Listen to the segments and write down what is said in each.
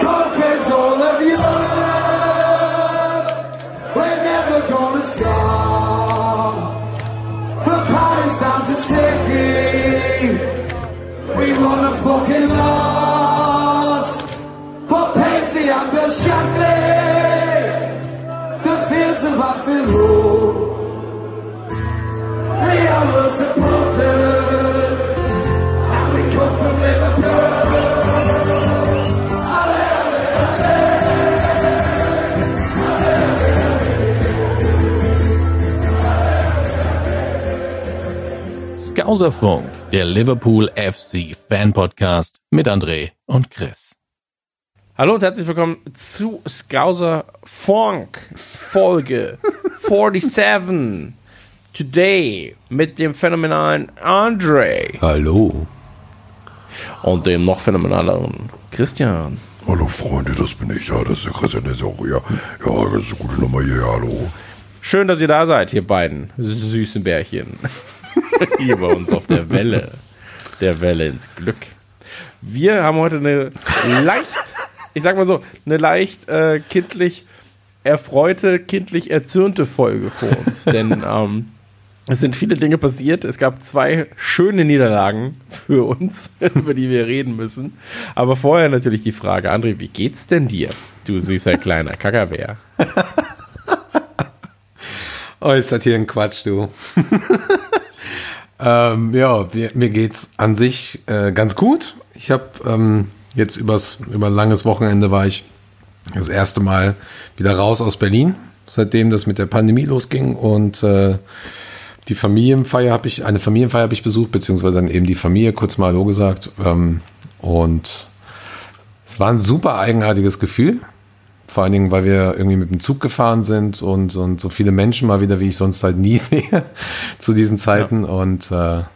Talk Skauserfunk, der Liverpool FC Fan Podcast mit André und Chris. Hallo und herzlich willkommen zu Scouser Funk Folge 47. Today mit dem phänomenalen André Hallo. und dem noch phänomenaleren Christian. Hallo Freunde, das bin ich. Ja, das ist der Christian, der ist auch hier. Ja, das ist eine gute Nummer hier. Hallo. Schön, dass ihr da seid, ihr beiden süßen Bärchen. Hier bei uns auf der Welle. Der Welle ins Glück. Wir haben heute eine leicht, ich sag mal so, eine leicht äh, kindlich erfreute, kindlich erzürnte Folge vor uns. Denn ähm, es sind viele Dinge passiert. Es gab zwei schöne Niederlagen für uns, über die wir reden müssen. Aber vorher natürlich die Frage, André, wie geht's denn dir, du süßer kleiner Kackerbär? Oh, ist das hier ein Quatsch, du. Ähm, ja, mir, mir geht's an sich äh, ganz gut. Ich habe ähm, jetzt übers, über ein langes Wochenende war ich das erste Mal wieder raus aus Berlin, seitdem das mit der Pandemie losging und äh, die Familienfeier habe ich, eine Familienfeier habe ich besucht, beziehungsweise dann eben die Familie, kurz mal Hallo gesagt. Ähm, und es war ein super eigenartiges Gefühl. Vor allen Dingen, weil wir irgendwie mit dem Zug gefahren sind und, und so viele Menschen mal wieder, wie ich sonst halt nie sehe zu diesen Zeiten. Und äh, ja,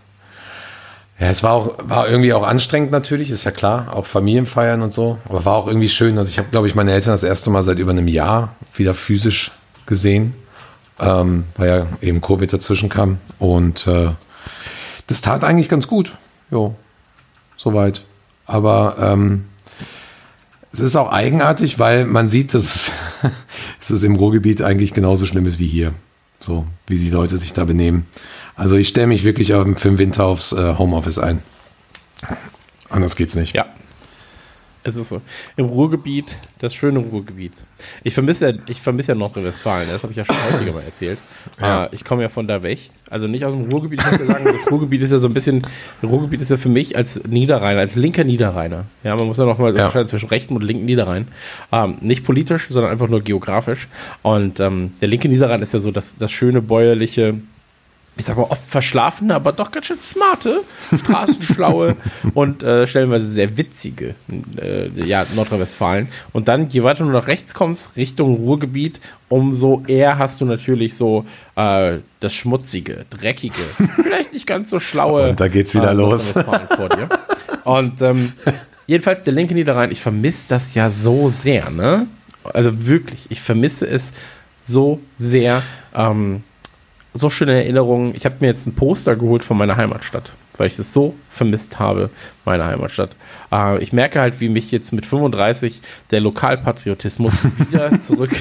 es war auch war irgendwie auch anstrengend natürlich, ist ja klar, auch Familienfeiern und so. Aber war auch irgendwie schön. Also ich habe, glaube ich, meine Eltern das erste Mal seit über einem Jahr wieder physisch gesehen, ähm, weil ja eben Covid dazwischen kam. Und äh, das tat eigentlich ganz gut. Jo, soweit. Aber ähm, es ist auch eigenartig, weil man sieht, dass es, im Ruhrgebiet eigentlich genauso schlimm ist wie hier. So, wie die Leute sich da benehmen. Also ich stelle mich wirklich für den Winter aufs äh, Homeoffice ein. Anders geht's nicht. Ja. Es ist so. Im Ruhrgebiet, das schöne Ruhrgebiet. Ich vermisse ja, ich vermisse ja Nordrhein-Westfalen, das habe ich ja schon häufiger mal erzählt. Ja. Äh, ich komme ja von da weg. Also nicht aus dem Ruhrgebiet, ich ja sagen, das Ruhrgebiet ist ja so ein bisschen, das Ruhrgebiet ist ja für mich als Niederrheiner, als linker Niederrheiner. Ja, man muss ja nochmal Ja. unterscheiden zwischen rechten und linken Niederrhein. Ähm, nicht politisch, sondern einfach nur geografisch. Und ähm, der linke Niederrhein ist ja so das, das schöne bäuerliche, ich sag mal, oft verschlafene, aber doch ganz schön smarte, straßenschlaue und äh, stellenweise sehr witzige äh, ja, Nordrhein-Westfalen. Und dann, je weiter du nach rechts kommst, Richtung Ruhrgebiet, umso eher hast du natürlich so äh, das schmutzige, dreckige, vielleicht nicht ganz so schlaue Und da geht's wieder äh, los. Nordrhein-Westfalen vor dir. Und ähm, jedenfalls der linke Niederrhein, ich vermisse das ja so sehr, ne? Also wirklich, ich vermisse es so sehr. Ähm, so schöne Erinnerungen. Ich habe mir jetzt ein Poster geholt von meiner Heimatstadt, weil ich es so vermisst habe, meine Heimatstadt. Äh, ich merke halt, wie mich jetzt mit 35 der Lokalpatriotismus wieder zurück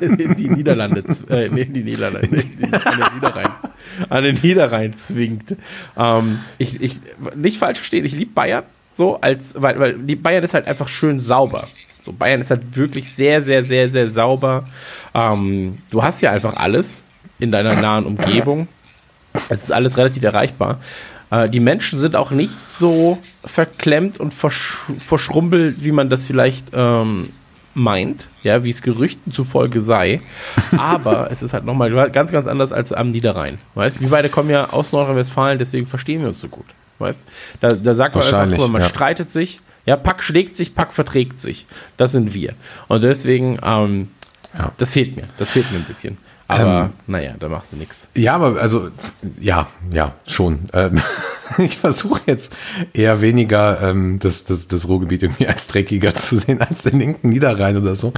in die Niederlande, äh, in die Niederlande, in die, an den Niederrhein, an den Niederrhein zwingt. Ähm, ich, ich, nicht falsch verstehen, ich liebe Bayern, so als, weil, weil die Bayern ist halt einfach schön sauber. So, Bayern ist halt wirklich sehr, sehr, sehr, sehr sauber. Ähm, du hast ja einfach alles in deiner nahen Umgebung. Es ist alles relativ erreichbar. Äh, die Menschen sind auch nicht so verklemmt und versch verschrumpelt, wie man das vielleicht ähm, meint, ja, wie es Gerüchten zufolge sei. Aber es ist halt nochmal ganz, ganz anders als am Niederrhein. Weißt wir beide kommen ja aus Nordrhein-Westfalen, deswegen verstehen wir uns so gut. Weißt da, da sagt man einfach, guck man ja. streitet sich, ja, Pack schlägt sich, Pack verträgt sich. Das sind wir. Und deswegen, ähm, Ja. das fehlt mir. Das fehlt mir ein bisschen. Aber Ähm, naja, da machst du nichts. Ja, aber also, ja, ja, schon. Ähm, ich versuche jetzt eher weniger ähm, das, das, das Ruhrgebiet irgendwie als dreckiger zu sehen als den linken Niederrhein oder so.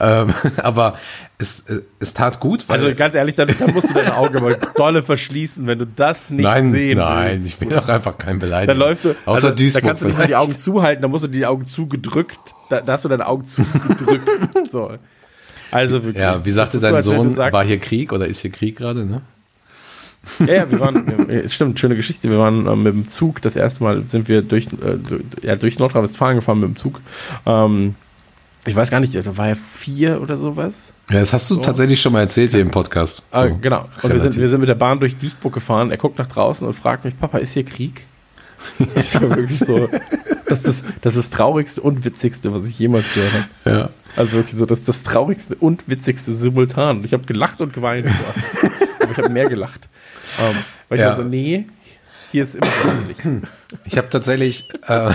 Ähm, aber es, äh, es tat gut, weil Also ganz ehrlich, dann musst du deine Augen aber dolle verschließen, wenn du das nicht nein, sehen nein, willst. ich bin doch einfach kein Beleidiger. Dann läufst du, außer also, Duisburg. da kannst du nicht mal die. Augen zuhalten, dann musst du die Augen zugedrückt, da, da hast du deine Augen zugedrückt. so. Also wirklich. Ja, wie sagte so, dein du Sohn, sagst- war hier Krieg oder ist hier Krieg gerade, ne? Ja, ja, wir waren, stimmt, schöne Geschichte. Wir waren ähm, mit dem Zug, das erste Mal sind wir durch, äh, durch, ja, durch Nordrhein-Westfalen gefahren mit dem Zug. Ähm, ich weiß gar nicht, da war ja vier oder sowas. Ja, das hast du tatsächlich schon mal erzählt hier im Podcast. Ah, So, genau. Und wir sind, wir sind mit der Bahn durch Duisburg gefahren. Er guckt nach draußen und fragt mich, Papa, ist hier Krieg? ich war wirklich so, das ist das, das ist das Traurigste und Witzigste, was ich jemals gehört habe. Ja. Also wirklich so, das ist das Traurigste und Witzigste simultan. Ich habe gelacht und geweint. Aber ich habe mehr gelacht. Ähm, weil ich Ja. war so, nee, hier ist immer hässlich. Ich habe tatsächlich, äh,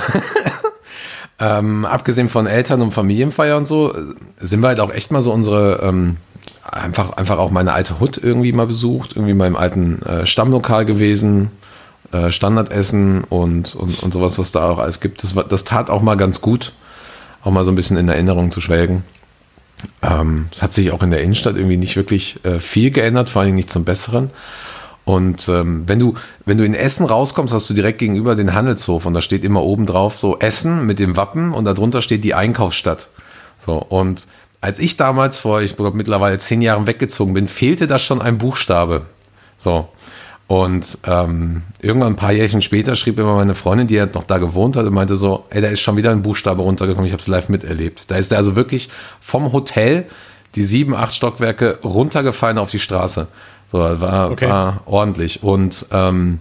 ähm, abgesehen von Eltern- und Familienfeier und so, äh, sind wir halt auch echt mal so unsere, ähm, einfach, einfach auch meine alte Hut irgendwie mal besucht, irgendwie mal im alten äh, Stammlokal gewesen, äh, Standardessen und, und, und sowas, was da auch alles gibt. Das, das tat auch mal ganz gut, auch mal so ein bisschen in Erinnerung zu schwelgen. Ähm, es hat sich auch in der Innenstadt irgendwie nicht wirklich äh, viel geändert, vor allem nicht zum Besseren. Und ähm, wenn du wenn du in Essen rauskommst, hast du direkt gegenüber den Handelshof und da steht immer oben drauf so Essen mit dem Wappen und darunter steht die Einkaufsstadt. So und als ich damals vor ich glaube mittlerweile zehn Jahren weggezogen bin, fehlte da schon ein Buchstabe. So und ähm, irgendwann ein paar Jährchen später schrieb immer meine Freundin, die halt noch da gewohnt hat, und meinte so, ey, da ist schon wieder ein Buchstabe runtergekommen, ich habe es live miterlebt. Da ist der also wirklich vom Hotel die sieben, acht Stockwerke runtergefallen auf die Straße. So, war, Okay. war ordentlich. Und ähm,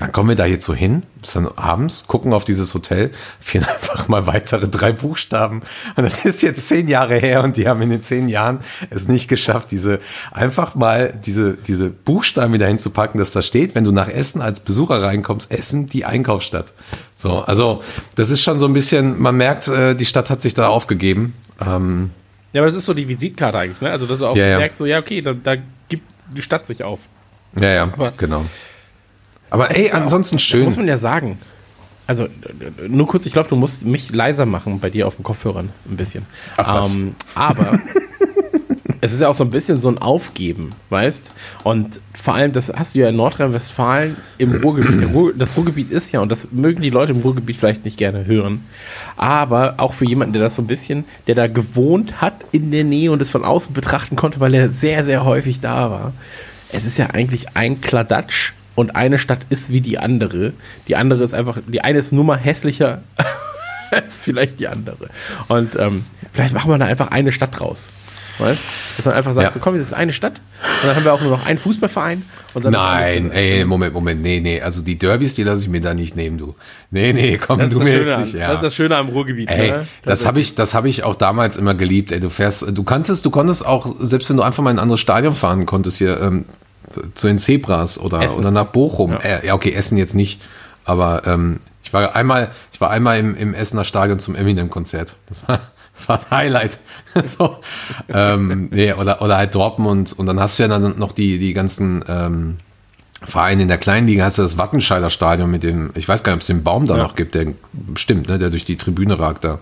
dann kommen wir da jetzt so hin, bis dann abends, gucken auf dieses Hotel, fehlen einfach mal weitere drei Buchstaben. Und das ist jetzt zehn Jahre her und die haben in den zehn Jahren es nicht geschafft, diese einfach mal diese, diese Buchstaben wieder hinzupacken, dass da steht, wenn du nach Essen als Besucher reinkommst, Essen die Einkaufsstadt. So, also das ist schon so ein bisschen, man merkt, äh, die Stadt hat sich da aufgegeben. Ähm, Ja, aber das ist so die Visitkarte eigentlich, ne? Also, dass du auch Ja, ja. merkst, so, ja, okay, da, da gibt die Stadt sich auf. ja, ja, Aber- genau. Aber ey, ist ja auch- ansonsten Das schön. muss man ja sagen. Also, nur kurz, ich glaube, du musst mich leiser machen bei dir auf den Kopfhörern ein bisschen. Ach was. Ähm, aber es ist ja auch so ein bisschen so ein Aufgeben, weißt? Und vor allem, das hast du ja in Nordrhein-Westfalen im Ruhrgebiet. Ruhr, das Ruhrgebiet ist ja, und das mögen die Leute im Ruhrgebiet vielleicht nicht gerne hören, aber auch für jemanden, der das so ein bisschen, der da gewohnt hat in der Nähe und es von außen betrachten konnte, weil er sehr, sehr häufig da war. Es ist ja eigentlich ein Kladatsch und eine Stadt ist wie die andere. Die andere ist einfach, die eine ist nur mal hässlicher als vielleicht die andere. Und ähm, vielleicht machen wir da einfach eine Stadt raus. Weißt? Dass man einfach sagt, Ja. so komm, das ist eine Stadt und dann haben wir auch nur noch einen Fußballverein. Und dann Nein, ey, Moment, Moment, nee, nee, also die Derbys, die lasse ich mir da nicht nehmen, du. Nee, nee, komm, Das du das, mir jetzt an, nicht, ja. das ist das Schöne am Ruhrgebiet. Ey, ne? das habe ich, das habe ich auch damals immer geliebt. Ey, du fährst, du kanntest, du konntest auch, selbst wenn du einfach mal in ein anderes Stadion fahren konntest hier ähm, zu den Zebras oder Essen. oder nach Bochum. Ja. Äh, ja, okay, Essen jetzt nicht, aber ähm, ich war einmal, ich war einmal im, im Essener Stadion zum Eminem-Konzert. Das war, das war ein Highlight. so, ähm, nee, oder oder halt Dortmund und dann hast du ja dann noch die die ganzen ähm, Vereine in der kleinen Liga hast du das Wattenscheider Stadion mit dem, ich weiß gar nicht, ob es den Baum da Ja. noch gibt, der stimmt, ne, der durch die Tribüne ragt da.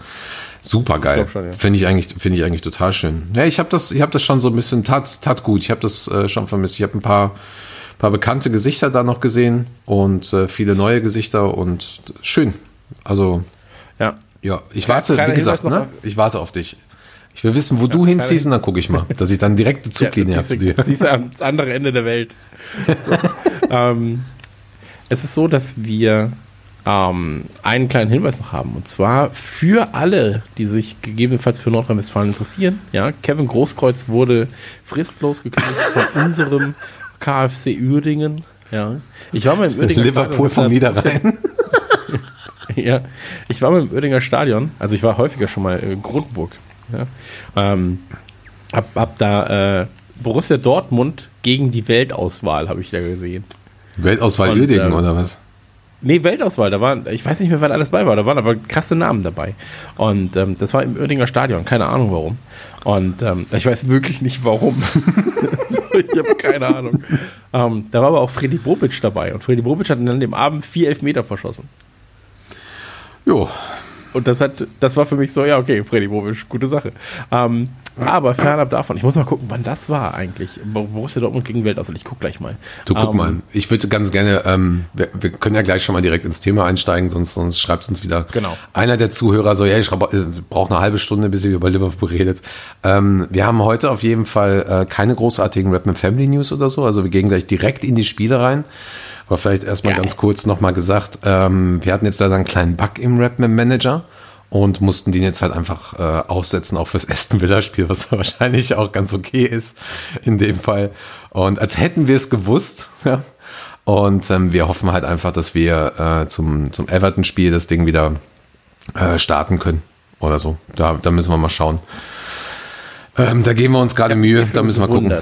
Super geil. schon, ja. Finde ich eigentlich, finde ich eigentlich total schön. Ja, ich habe das, ich habe das schon so ein bisschen tat, tat gut. Ich habe das äh, schon vermisst. Ich habe ein paar, paar bekannte Gesichter da noch gesehen und äh, viele neue Gesichter und schön. Also Ja. ja, ich Kleiner warte, wie Hinweis gesagt, ne? auf- ich warte auf dich. Ich will wissen, wo du hinziehst und dann gucke ich mal, dass ich dann direkt eine Zuglinie ja, habe zu dir. siehst du ans andere Ende der Welt. So. ähm, es ist so, dass wir ähm, einen kleinen Hinweis noch haben. Und zwar für alle, die sich gegebenenfalls für Nordrhein-Westfalen interessieren. Ja, Kevin Großkreuz wurde fristlos gekündigt von unserem KfC Uerdingen. Ja, ich war mal im Uerdinger Liverpool vom Stadion, hat- Niederrhein. ja, ich war mal im Oerdinger Stadion, also ich war häufiger schon mal in Grundburg. Ja. Ähm, hab, hab da äh, Borussia Dortmund gegen die Weltauswahl, habe ich da gesehen. Weltauswahl Uerdingen ähm, oder was? Nee, Weltauswahl, da waren, ich weiß nicht mehr, wer da alles bei war, da waren aber krasse Namen dabei. Und ähm, das war im Oerdinger Stadion, keine Ahnung warum. Und ähm, ich weiß wirklich nicht warum. so, ich habe keine Ahnung. Ähm, da war aber auch Freddy Bobic dabei und Freddy Bobic hat dann an dem Abend vier Elfmeter verschossen. Jo, Und das hat, das war für mich so, ja, okay, Freddy Bobic, gute Sache. Aber fernab davon, ich muss mal gucken, wann das war eigentlich. Bo- Borussia Dortmund gegen Weltauswahl. Ich guck gleich mal. Du guck Ähm, mal, ich würde ganz gerne, ähm, wir, wir können ja gleich schon mal direkt ins Thema einsteigen, sonst, sonst schreibt uns wieder Genau. einer der Zuhörer so, ja, ich äh, brauche eine halbe Stunde, bis ihr über Liverpool redet. Ähm, wir haben heute auf jeden Fall äh, keine großartigen Rapman Family News oder so, also wir gehen gleich direkt in die Spiele rein. Aber vielleicht erstmal ganz kurz nochmal gesagt, ähm, wir hatten jetzt da einen kleinen Bug im Rapman Manager und mussten den jetzt halt einfach äh, aussetzen, auch fürs Aston Villa Spiel, was wahrscheinlich auch ganz okay ist in dem Fall. Und als hätten wir es gewusst, ja. Und ähm, wir hoffen halt einfach, dass wir äh, zum, zum Everton-Spiel das Ding wieder äh, starten können oder so. Da, da müssen wir mal schauen. Ähm, da geben wir uns gerade Mühe, da müssen wir gucken.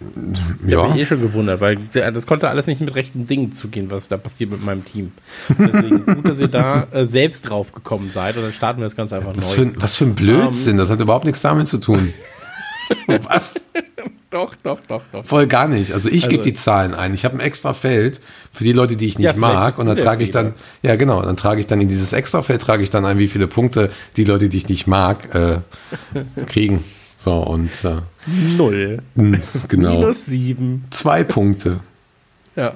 Ich habe Ja. mich eh schon gewundert, weil das konnte alles nicht mit rechten Dingen zugehen, was da passiert mit meinem Team. Deswegen gut, dass ihr da äh, selbst drauf gekommen seid und dann starten wir das Ganze einfach Was neu. für, ein- was für ein Blödsinn, das hat überhaupt nichts damit zu tun. was? Doch, doch, doch, doch. Voll gar nicht. Also ich Also- gebe die Zahlen ein. Ich habe ein extra Feld für die Leute, die ich nicht Ja, mag. Und dann trage ich dann, ja genau, dann trage ich dann in dieses extra Feld trage ich dann ein, wie viele Punkte die Leute, die ich nicht mag, äh, kriegen. So und äh, Null. genau. Minus sieben. Zwei Punkte. Ja.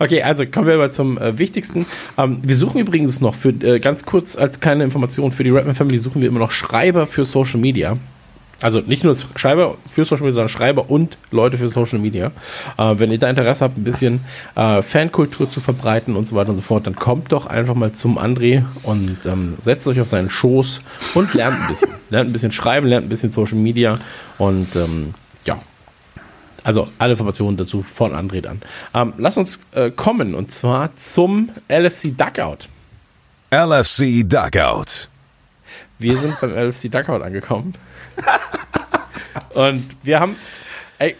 Okay, also kommen wir aber zum äh, Wichtigsten. Ähm, wir suchen übrigens noch für, äh, ganz kurz als kleine Information, für die Rapman Family suchen wir immer noch Schreiber für Social Media. Also nicht nur Schreiber für Social Media, sondern Schreiber und Leute für Social Media. Äh, wenn ihr da Interesse habt, ein bisschen äh, Fankultur zu verbreiten und so weiter und so fort, dann kommt doch einfach mal zum André und ähm, setzt euch auf seinen Schoß und lernt ein bisschen. lernt ein bisschen schreiben, lernt ein bisschen Social Media und ähm, ja, also alle Informationen dazu von André dann. Ähm, lass uns äh, kommen und zwar zum LFC Duckout. LFC Dugout. Wir sind beim LFC Duckout angekommen. Und wir haben. Ey,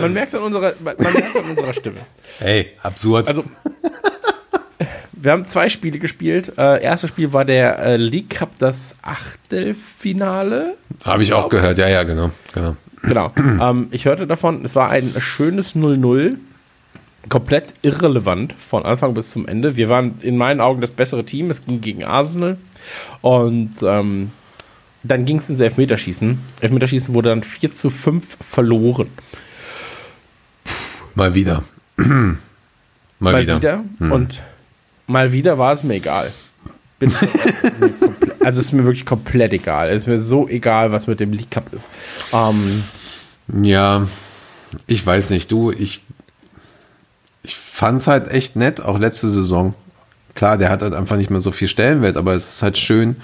man merkt es an unserer, man merkt's an unserer Stimme. Hey, absurd. Also, wir haben zwei Spiele gespielt. Äh, erstes Spiel war der äh, League Cup, das Achtelfinale. habe ich auch gehört. Ja, ja, genau, genau. Genau. ähm, ich hörte davon, es war ein schönes 0-0. Komplett irrelevant von Anfang bis zum Ende. Wir waren in meinen Augen das bessere Team. Es ging gegen Arsenal. Und ähm, dann ging es ins Elfmeterschießen. Elfmeterschießen wurde dann 4 zu 5 verloren. Mal wieder. mal, Mal wieder. wieder. Und mal wieder war es mir egal. Bin also es ist mir wirklich komplett egal. Es ist mir so egal, was mit dem League Cup ist. Ähm, Ja, ich weiß nicht, du, ich, ich fand's halt echt nett, auch letzte Saison. Klar, der hat halt einfach nicht mehr so viel Stellenwert, aber es ist halt schön,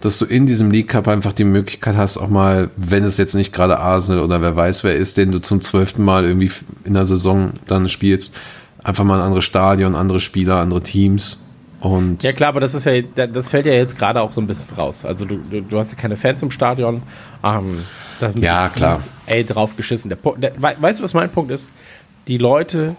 dass du in diesem League Cup einfach die Möglichkeit hast, auch mal, wenn es jetzt nicht gerade Arsenal oder wer weiß wer ist, den du zum zwölften Mal irgendwie in der Saison dann spielst, einfach mal ein anderes Stadion, andere Spieler, andere Teams. Und Ja klar, aber das ist ja, das fällt ja jetzt gerade auch so ein bisschen raus. Also du, du, du hast ja keine Fans im Stadion. Ähm, da sind Ja, klar. Teams, Ey, drauf geschissen. Der, der, wei- weißt du, was mein Punkt ist? Die Leute,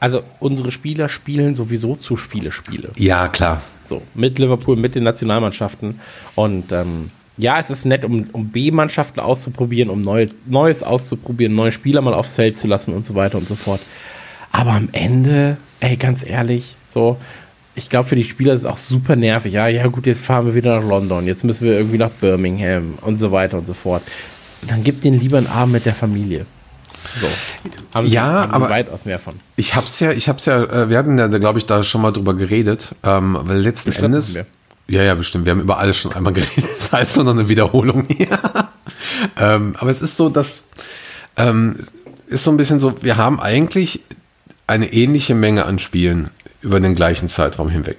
also unsere Spieler spielen sowieso zu viele Spiele. ja, klar. So, mit Liverpool, mit den Nationalmannschaften. Und ähm, ja, es ist nett, um, um B-Mannschaften auszuprobieren, um neue, Neues auszuprobieren, neue Spieler mal aufs Feld zu lassen und so weiter und so fort. Aber am Ende, ey, ganz ehrlich, so, ich glaube, für die Spieler ist es auch super nervig. Ja, ja, gut, jetzt fahren wir wieder nach London, jetzt müssen wir irgendwie nach Birmingham und so weiter und so fort. Dann gib denen lieber einen Abend mit der Familie. So. Haben sie, Ja, haben sie aber- weitaus mehr von. Ich hab's ja, ich hab's ja, äh, wir hatten ja, glaube ich, da schon mal drüber geredet, ähm, weil letzten Bestimmt Endes, ja, ja, bestimmt, wir haben über alles schon einmal geredet, das heißt nur noch eine Wiederholung hier. ähm, aber es ist so, dass, ähm, es ist so ein bisschen so, wir haben eigentlich eine ähnliche Menge an Spielen über den gleichen Zeitraum hinweg.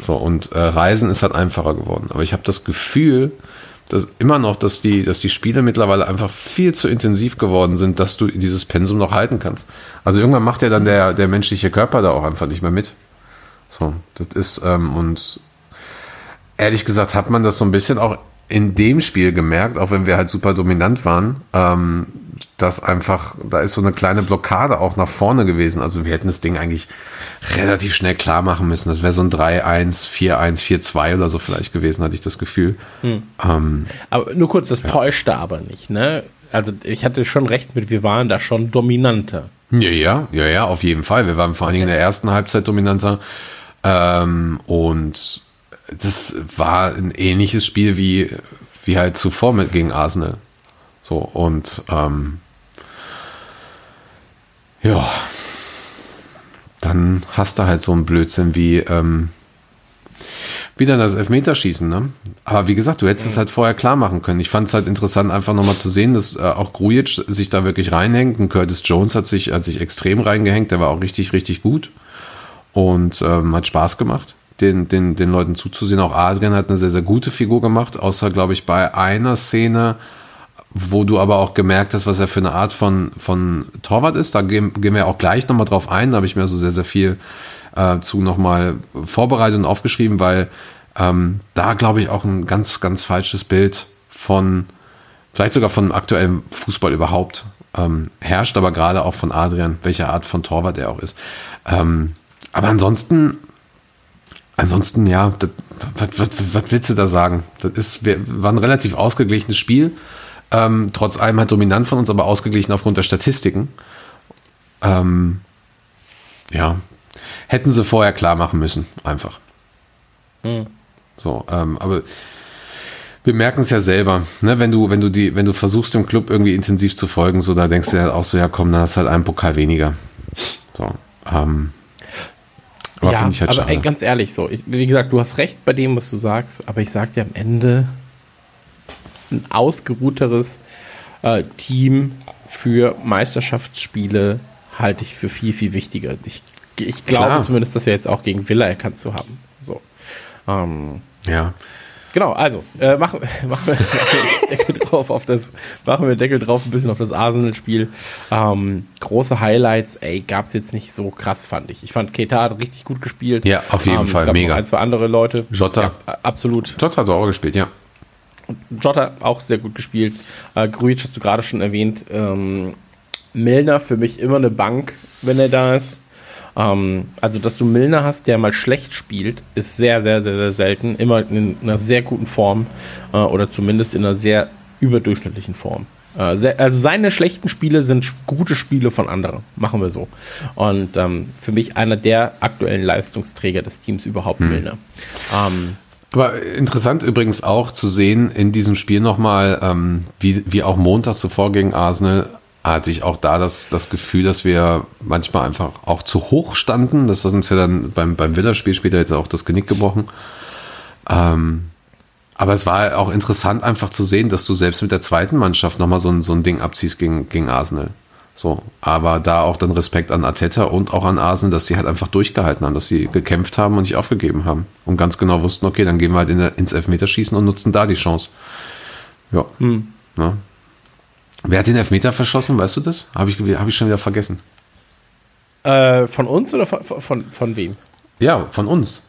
So, und äh, Reisen ist halt einfacher geworden. Aber ich habe das Gefühl, dass immer noch, dass die, dass die Spiele mittlerweile einfach viel zu intensiv geworden sind, dass du dieses Pensum noch halten kannst. Also irgendwann macht ja dann der, der menschliche Körper da auch einfach nicht mehr mit. So, das ist, ähm, und ehrlich gesagt hat man das so ein bisschen auch in dem Spiel gemerkt, auch wenn wir halt super dominant waren, ähm, dass einfach, da ist so eine kleine Blockade auch nach vorne gewesen. Also wir hätten das Ding eigentlich relativ schnell klar machen müssen. Das wäre so ein 3-1, 4-1, 4-2 oder so vielleicht gewesen, hatte ich das Gefühl. Ähm, Aber nur kurz, das täuschte aber nicht, ne? Also ich hatte schon recht mit, wir waren da schon dominanter. Ja, ja, ja, ja, auf jeden Fall. Wir waren vor allen Dingen in der ersten Halbzeit dominanter. Ähm, und das war ein ähnliches Spiel wie, wie halt zuvor mit gegen Arsenal. So, und ähm, ja, dann hast du halt so einen Blödsinn wie ähm, wieder das Elfmeterschießen, ne? Aber wie gesagt, du hättest es halt vorher klar machen können. Ich fand es halt interessant, einfach nochmal zu sehen, dass äh, auch Grujic sich da wirklich reinhängt. Und Curtis Jones hat sich, hat sich extrem reingehängt, der war auch richtig, richtig gut. Und ähm, hat Spaß gemacht, den, den, den Leuten zuzusehen. Auch Adrian hat eine sehr, sehr gute Figur gemacht, außer, glaube ich, bei einer Szene, wo du aber auch gemerkt hast, was er für eine Art von, von Torwart ist. Da gehen, gehen wir auch gleich nochmal drauf ein. Da habe ich mir so sehr, sehr viel äh, zu nochmal vorbereitet und aufgeschrieben, weil ähm, da glaube ich auch ein ganz, ganz falsches Bild von, vielleicht sogar von aktuellem Fußball überhaupt ähm, herrscht, aber gerade auch von Adrian, welche Art von Torwart er auch ist. Ähm, aber ansonsten, ansonsten, ja, was, willst du da sagen? Das ist, war ein relativ ausgeglichenes Spiel. Ähm, trotz allem halt dominant von uns, aber ausgeglichen aufgrund der Statistiken. Ähm, ja, hätten sie vorher klar machen müssen, einfach. So, ähm, aber wir merken es ja selber, ne? wenn du, wenn du die, wenn du versuchst, dem Club irgendwie intensiv zu folgen, so da denkst du ja auch so, ja komm, dann hast du halt einen Pokal weniger. So, ähm, aber ja, finde ich halt aber schade. ey, ganz ehrlich, so, ich, wie gesagt, du hast recht bei dem, was du sagst, aber ich sag dir am Ende ein ausgeruhteres äh, Team für Meisterschaftsspiele halte ich für viel, viel wichtiger. Ich, ich glaube Klar. zumindest, dass wir jetzt auch gegen Villa erkannt zu haben. So. Ähm, ja. Genau, also äh, machen, machen wir Deckel drauf auf das, machen wir Deckel drauf ein bisschen auf das Arsenal-Spiel. Ähm, große Highlights, ey, gab's jetzt nicht so krass, fand ich. Ich fand Keita hat richtig gut gespielt. Ja, auf jeden ähm, Fall, es gab mega. Ein, zwei andere Leute. Jota. Ja, absolut. Jota hat auch gespielt, ja. Jota auch sehr gut gespielt. Äh, Grujic hast du gerade schon erwähnt. Ähm, Milner für mich immer eine Bank, wenn er da ist. Ähm, also, dass du Milner hast, der mal schlecht spielt, ist sehr, sehr, sehr, sehr selten. Immer in einer sehr guten Form äh, oder zumindest in einer sehr überdurchschnittlichen Form. Äh, sehr, also seine schlechten Spiele sind gute Spiele von anderen. Machen wir so. Und ähm, für mich einer der aktuellen Leistungsträger des Teams überhaupt Milner. Ähm, Aber interessant übrigens auch zu sehen in diesem Spiel nochmal, ähm, wie, wie auch Montag zuvor gegen Arsenal, hatte ich auch da das, das Gefühl, dass wir manchmal einfach auch zu hoch standen. Das hat uns ja dann beim, beim Villa-Spiel später jetzt auch das Genick gebrochen. Ähm, aber es war auch interessant einfach zu sehen, dass du selbst mit der zweiten Mannschaft nochmal so ein, so ein Ding abziehst gegen, gegen Arsenal. So, aber da auch dann Respekt an Arteta und auch an Arsenal, dass sie halt einfach durchgehalten haben, dass sie gekämpft haben und nicht aufgegeben haben und ganz genau wussten, okay, dann gehen wir halt in der, ins Elfmeterschießen und nutzen da die Chance. Ja. Ja. Wer hat den Elfmeter verschossen, weißt du das? Habe ich, hab ich schon wieder vergessen. äh, von uns oder von, von, von wem? Ja, von uns.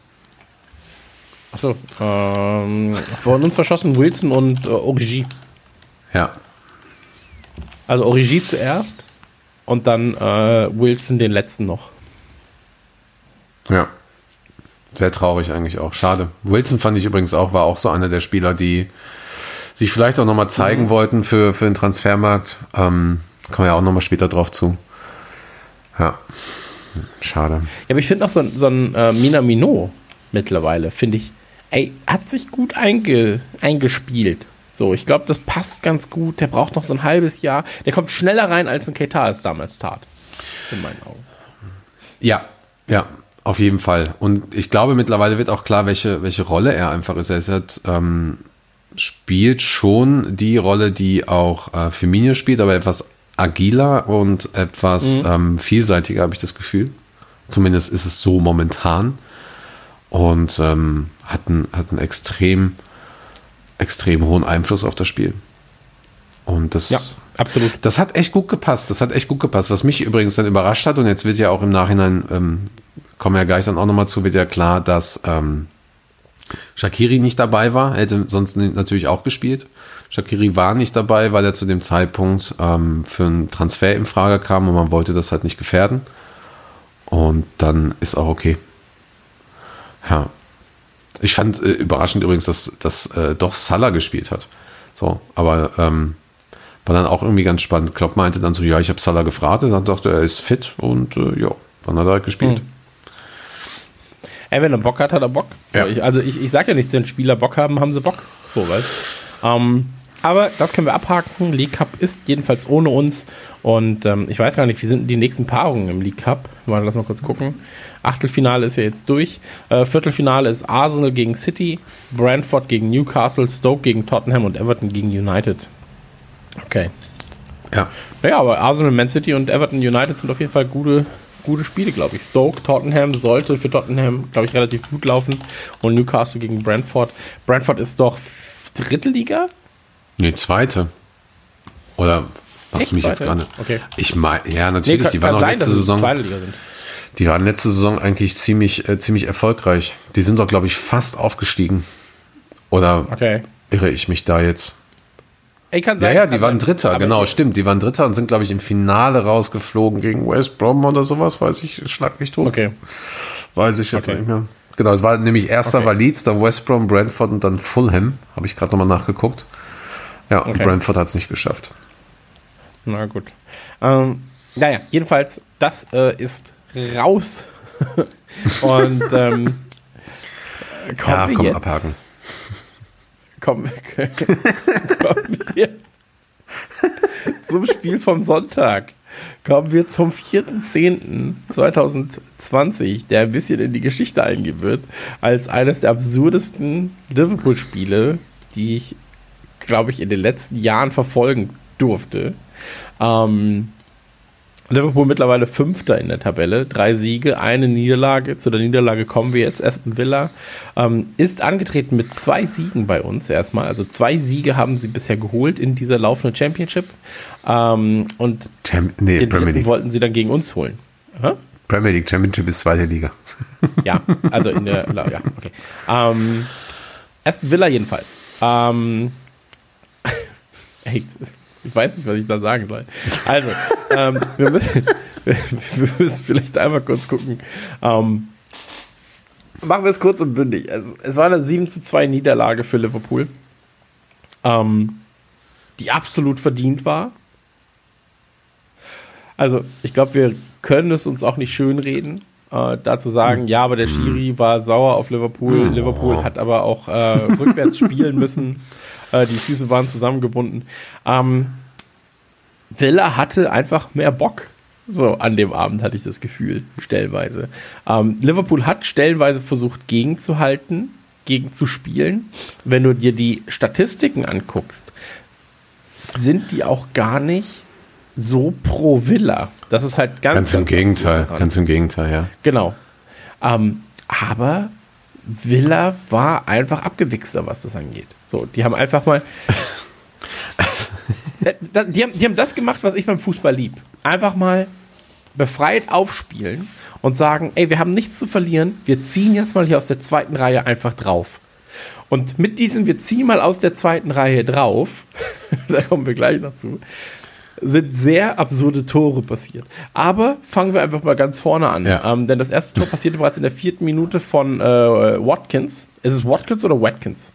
Achso, ähm, von uns verschossen Wilson und äh, Origi. Ja. Also Origi zuerst und dann äh, Wilson den letzten noch. Ja. Sehr traurig eigentlich auch. Schade. Wilson fand ich übrigens auch, war auch so einer der Spieler, die sich vielleicht auch nochmal zeigen wollten für, für den Transfermarkt. Ähm, kommen wir ja auch nochmal später drauf zu. Ja. Schade. Ja, aber ich finde auch so, ein- so ein äh, Minamino mittlerweile, finde ich, ey, hat sich gut einge, eingespielt. So, ich glaube, das passt ganz gut. Der braucht noch so ein halbes Jahr. Der kommt schneller rein, als ein Keita es damals tat. In meinen Augen. Ja, ja, auf jeden Fall. Und ich glaube, mittlerweile wird auch klar, welche, welche Rolle er einfach ist. Er ist halt, ähm, spielt schon die Rolle, die auch äh, Firmino spielt, aber etwas agiler und etwas ähm, vielseitiger, habe ich das Gefühl. Zumindest ist es so momentan. Und ähm, hat, einen, hat einen extrem, extrem hohen Einfluss auf das Spiel. Und das, Ja, absolut. das hat echt gut gepasst. Das hat echt gut gepasst. Was mich übrigens dann überrascht hat, und jetzt wird ja auch im Nachhinein, ähm, kommen wir ja gleich dann auch nochmal zu, wird ja klar, dass ähm, Shakiri nicht dabei war. Er hätte sonst natürlich auch gespielt. Shakiri war nicht dabei, weil er zu dem Zeitpunkt ähm, für einen Transfer in Frage kam und man wollte das halt nicht gefährden. Und dann ist auch okay. Ja. Ich fand äh, überraschend übrigens, dass, dass äh, doch Salah gespielt hat. So, aber ähm, War dann auch irgendwie ganz spannend. Klopp meinte dann so, ja, ich habe Salah gefragt und dann dachte er, er ist fit und äh, ja, dann hat er halt gespielt. Ey, wenn er Bock hat, hat er Bock. So, Ja. ich, also ich, ich sage ja nicht, wenn Spieler Bock haben, haben sie Bock. So, weißt ähm, Aber das können wir abhaken. League Cup ist jedenfalls ohne uns. Und ähm, ich weiß gar nicht, wie sind die nächsten Paarungen im League Cup? Mal, lass mal kurz gucken. Achtelfinale ist ja jetzt durch. Äh, Viertelfinale ist Arsenal gegen City, Brentford gegen Newcastle, Stoke gegen Tottenham und Everton gegen United. Okay. Ja. Naja, aber Arsenal, Man City und Everton United sind auf jeden Fall gute, gute Spiele, glaube ich. Stoke, Tottenham sollte für Tottenham, glaube ich, relativ gut laufen. Und Newcastle gegen Brentford. Brentford ist doch dritte Liga? Nee, zweite. Oder machst Echt? du mich jetzt Zweite? gerade? Okay. Ich meine, ja, natürlich, kann- die waren auch sein, letzte Saison. Die waren letzte Saison eigentlich ziemlich, äh, ziemlich erfolgreich. Die sind doch, glaube ich, fast aufgestiegen. Oder Okay. irre ich mich da jetzt? Ey, kann Ja, sein, ja, kann die waren. Dritter, genau, stimmt. Die waren Dritter und sind, glaube ich, im Finale rausgeflogen gegen West Brom oder sowas, weiß ich, schlag mich tot. Okay. Weiß ich jetzt Okay. nicht mehr. Genau, es war nämlich erster Okay. war Leeds, dann West Brom, Brentford und dann Fulham. Habe ich gerade nochmal nachgeguckt. Ja, und Okay. Brentford hat es nicht geschafft. Na gut. Ähm, naja, jedenfalls, das äh, ist raus. Und ähm, kommen Ja, wir komm, jetzt, abhaken. Kommen, kommen wir zum Spiel vom Sonntag. Kommen wir zum 4.10.2020, der ein bisschen in die Geschichte eingehen wird, als eines der absurdesten Liverpool-Spiele, die ich, glaube ich, in den letzten Jahren verfolgen durfte. Ähm, Liverpool mittlerweile Fünfter in der Tabelle, drei Siege, eine Niederlage. Zu der Niederlage kommen wir jetzt. Aston Villa ähm, ist angetreten mit zwei Siegen bei uns erstmal. Also zwei Siege haben sie bisher geholt in dieser laufenden Championship. Ähm, und Champ nee, den Premier League. wollten sie dann gegen uns holen. Hä? Premier League Championship ist zweite Liga. Ja, also in der, ja, okay. Ähm, Aston Villa jedenfalls. Ähm, ey, ich weiß nicht, was ich da sagen soll. Also, ähm, wir, müssen, wir müssen vielleicht einmal kurz gucken. Ähm, machen wir es kurz und bündig. Also, es war eine 7 zu 2 Niederlage für Liverpool, ähm, die absolut verdient war. Also, ich glaube, wir können es uns auch nicht schönreden, äh, da zu sagen, ja, aber der Schiri war sauer auf Liverpool. Liverpool hat aber auch äh, rückwärts spielen müssen. Äh, die Füße waren zusammengebunden. Ähm, Villa hatte einfach mehr Bock. So, an dem Abend hatte ich das Gefühl, stellenweise. Ähm, Liverpool hat stellenweise versucht, gegenzuhalten, gegen zu spielen. Wenn du dir die Statistiken anguckst, sind die auch gar nicht so pro Villa. Das ist halt ganz, Ganz im Gegenteil, ganz im Gegenteil, ja. Genau. Ähm, aber Villa war einfach abgewichster, was das angeht. So, die haben einfach mal. Äh, die, haben, die haben das gemacht, was ich beim Fußball lieb. Einfach mal befreit aufspielen und sagen, ey, wir haben nichts zu verlieren, wir ziehen jetzt mal hier aus der zweiten Reihe einfach drauf. Und mit diesem, wir ziehen mal aus der zweiten Reihe drauf, da kommen wir gleich dazu, sind sehr absurde Tore passiert. Aber fangen wir einfach mal ganz vorne an. Ja. Ähm, denn das erste Tor passierte bereits in der vierten Minute von äh, Watkins. Ist es Watkins oder Watkins?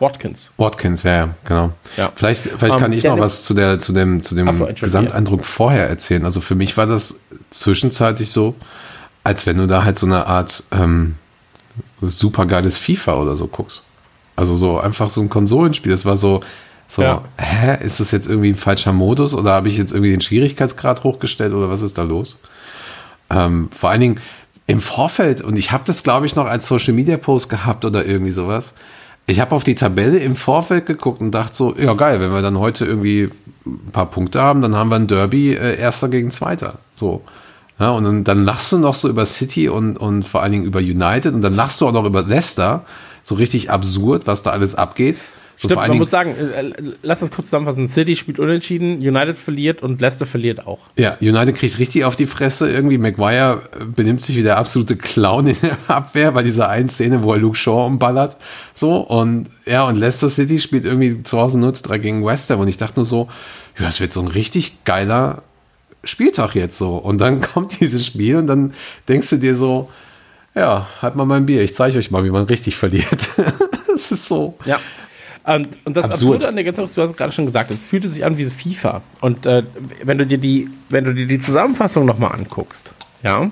Watkins. Watkins, ja, ja, genau. Ja. Vielleicht, vielleicht Ähm, kann ich noch was zu, der, zu dem, zu dem so, Gesamteindruck vorher erzählen. Also für mich war das zwischenzeitlich so, als wenn du da halt so eine Art ähm, supergeiles FIFA oder so guckst. Also so einfach so ein Konsolenspiel. Das war so, so Ja. hä, ist das jetzt irgendwie ein falscher Modus oder habe ich jetzt irgendwie den Schwierigkeitsgrad hochgestellt oder was ist da los? Ähm, vor allen Dingen im Vorfeld, und ich habe das, glaube ich, noch als Social Media Post gehabt oder irgendwie sowas. Ich habe auf die Tabelle im Vorfeld geguckt und dachte so, ja geil, wenn wir dann heute irgendwie ein paar Punkte haben, dann haben wir ein Derby äh, Erster gegen Zweiter. So. Ja, und dann, dann lachst du noch so über City und, und vor allen Dingen über United und dann lachst du auch noch über Leicester. So richtig absurd, was da alles abgeht. So Stimmt, man muss sagen, äh, lass das kurz zusammenfassen. City spielt unentschieden, United verliert und Leicester verliert auch. Ja, United kriegt richtig auf die Fresse irgendwie. Maguire äh, benimmt sich wie der absolute Clown in der Abwehr bei dieser einen Szene, wo er Luke Shaw umballert. So, und ja, und Leicester City spielt irgendwie zu Hause 0 3 gegen West Ham. Und ich dachte nur so, ja, das wird so ein richtig geiler Spieltag jetzt so. Und dann kommt dieses Spiel und dann denkst du dir so, ja, halt mal mein Bier, ich zeige euch mal, wie man richtig verliert. Es ist so. Ja. Und, und das Absurd. Absurde an der ganzen Sache, du hast es gerade schon gesagt, es fühlte sich an wie FIFA. Und äh, wenn du dir die, wenn du dir die Zusammenfassung nochmal anguckst, ja,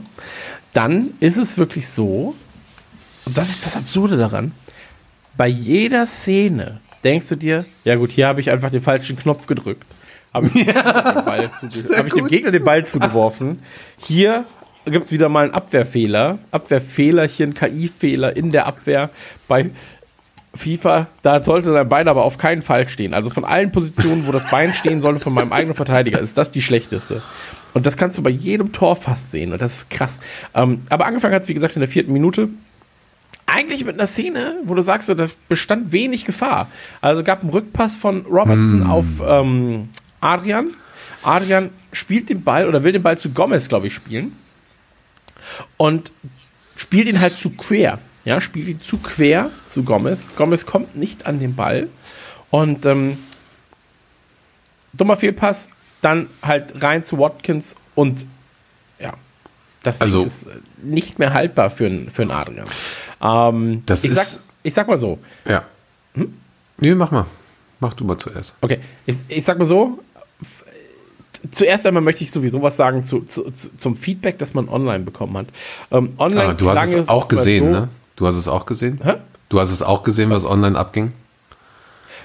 dann ist es wirklich so, und das ist das Absurde daran, bei jeder Szene denkst du dir, ja gut, hier habe ich einfach den falschen Knopf gedrückt. Habe ich, den Ball zuge- hab ich dem Gegner den Ball zugeworfen. Hier gibt es wieder mal einen Abwehrfehler. Abwehrfehlerchen, KI-Fehler in der Abwehr. Bei FIFA, da sollte sein Bein aber auf keinen Fall stehen. Also von allen Positionen, wo das Bein stehen sollte, von meinem eigenen Verteidiger, ist das die schlechteste. Und das kannst du bei jedem Tor fast sehen. Und das ist krass. Ähm, aber angefangen hat es, wie gesagt, in der vierten Minute. Eigentlich mit einer Szene, wo du sagst, so, da bestand wenig Gefahr. Also gab einen Rückpass von Robertson auf ähm, Adrian. Adrian spielt den Ball oder will den Ball zu Gomez, glaube ich, spielen. Und spielt ihn halt zu quer. Ja, spielt zu quer zu Gomez. Gomez kommt nicht an den Ball. Und ähm, dummer Fehlpass, dann halt rein zu Watkins und ja, das Also- ist äh, nicht mehr haltbar für einen für einen Adrian. Ähm, Das ich, ist- sag, ich sag mal so, Ja. Hm? Nee, mach mal. Mach du mal zuerst. Okay, ich, ich sag mal so. Zuerst einmal möchte ich sowieso was sagen zu, zu, zu, zum Feedback, das man online bekommen hat. Ähm, online Ah, du hast es auch gesehen, so, ne? Du hast es auch gesehen? Hä? Du hast es auch gesehen, was online abging?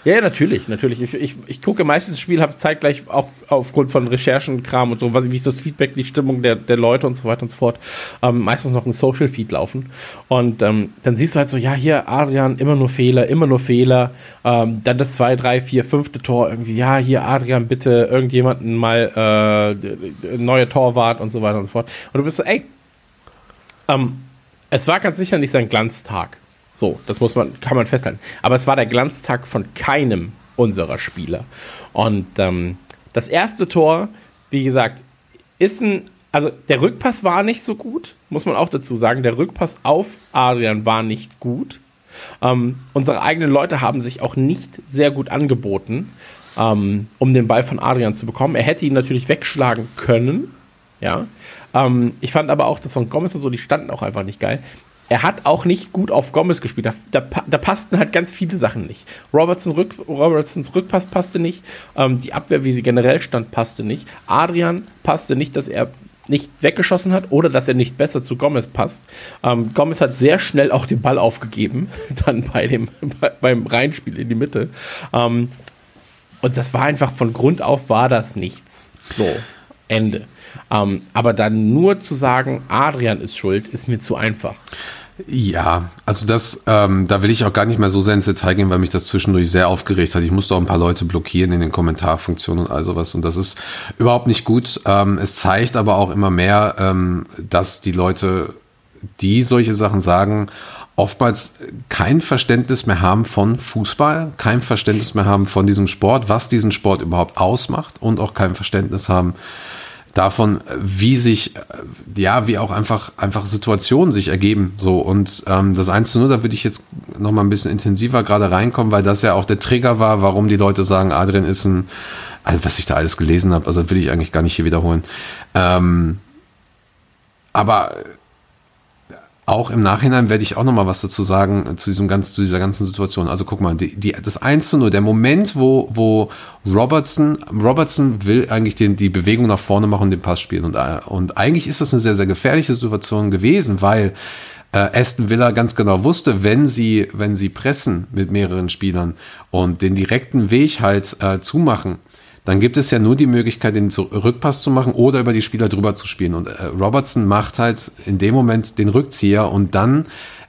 Ja, ja, natürlich, natürlich. Ich, ich, ich gucke meistens das Spiel, habe zeitgleich auch aufgrund von Recherchen, Kram und so, was, wie ist das Feedback, die Stimmung der, der Leute und so weiter und so fort, ähm, meistens noch ein Social Feed laufen. Und ähm, dann siehst du halt so, ja, hier Adrian, immer nur Fehler, immer nur Fehler. Ähm, dann das 2, 3, 4, 5. Tor irgendwie, ja, hier Adrian, bitte irgendjemanden mal äh, neue Torwart und so weiter und so fort. Und du bist so, ey, ähm, es war ganz sicher nicht sein Glanztag. So, das muss man, kann man festhalten. Aber es war der Glanztag von keinem unserer Spieler. Und ähm, das erste Tor, wie gesagt, ist ein, also der Rückpass war nicht so gut, muss man auch dazu sagen. Der Rückpass auf Adrian war nicht gut. Ähm, unsere eigenen Leute haben sich auch nicht sehr gut angeboten, ähm, um den Ball von Adrian zu bekommen. Er hätte ihn natürlich wegschlagen können. Ja. Ähm, ich fand aber auch, dass von Gomez und so, die standen auch einfach nicht geil. Er hat auch nicht gut auf Gomez gespielt. Da, da, da passten halt ganz viele Sachen nicht. Robertson Rück, Robertsons Rückpass passte nicht. Ähm, die Abwehr, wie sie generell stand, passte nicht. Adrian passte nicht, dass er nicht weggeschossen hat oder dass er nicht besser zu Gomez passt. Ähm, Gomez hat sehr schnell auch den Ball aufgegeben, dann bei dem, bei, beim Reinspiel in die Mitte. Ähm, und das war einfach von Grund auf war das nichts. So, Ende. Ähm, aber dann nur zu sagen, Adrian ist schuld, ist mir zu einfach. Ja, also das, ähm, da will ich auch gar nicht mehr so sehr ins Detail gehen, weil mich das zwischendurch sehr aufgeregt hat. Ich musste auch ein paar Leute blockieren in den Kommentarfunktionen und all sowas und das ist überhaupt nicht gut. Ähm, es zeigt aber auch immer mehr, ähm, dass die Leute, die solche Sachen sagen, oftmals kein Verständnis mehr haben von Fußball, kein Verständnis mehr haben von diesem Sport, was diesen Sport überhaupt ausmacht und auch kein Verständnis haben davon, wie sich, ja, wie auch einfach, einfach Situationen sich ergeben. So, und ähm, das 1 zu 0, da würde ich jetzt noch mal ein bisschen intensiver gerade reinkommen, weil das ja auch der Trigger war, warum die Leute sagen, Adrian ist ein, also was ich da alles gelesen habe, also das will ich eigentlich gar nicht hier wiederholen. Ähm, aber auch im Nachhinein werde ich auch noch mal was dazu sagen zu diesem ganz, zu dieser ganzen Situation. Also guck mal, die, die, das 1 zu 0, der Moment, wo, wo Robertson, Robertson will eigentlich den, die Bewegung nach vorne machen und den Pass spielen. Und, äh, und eigentlich ist das eine sehr, sehr gefährliche Situation gewesen, weil äh, Aston Villa ganz genau wusste, wenn sie, wenn sie pressen mit mehreren Spielern und den direkten Weg halt äh, zumachen, dann gibt es ja nur die Möglichkeit, den Rückpass zu machen oder über die Spieler drüber zu spielen. Und äh, Robertson macht halt in dem Moment den Rückzieher und dann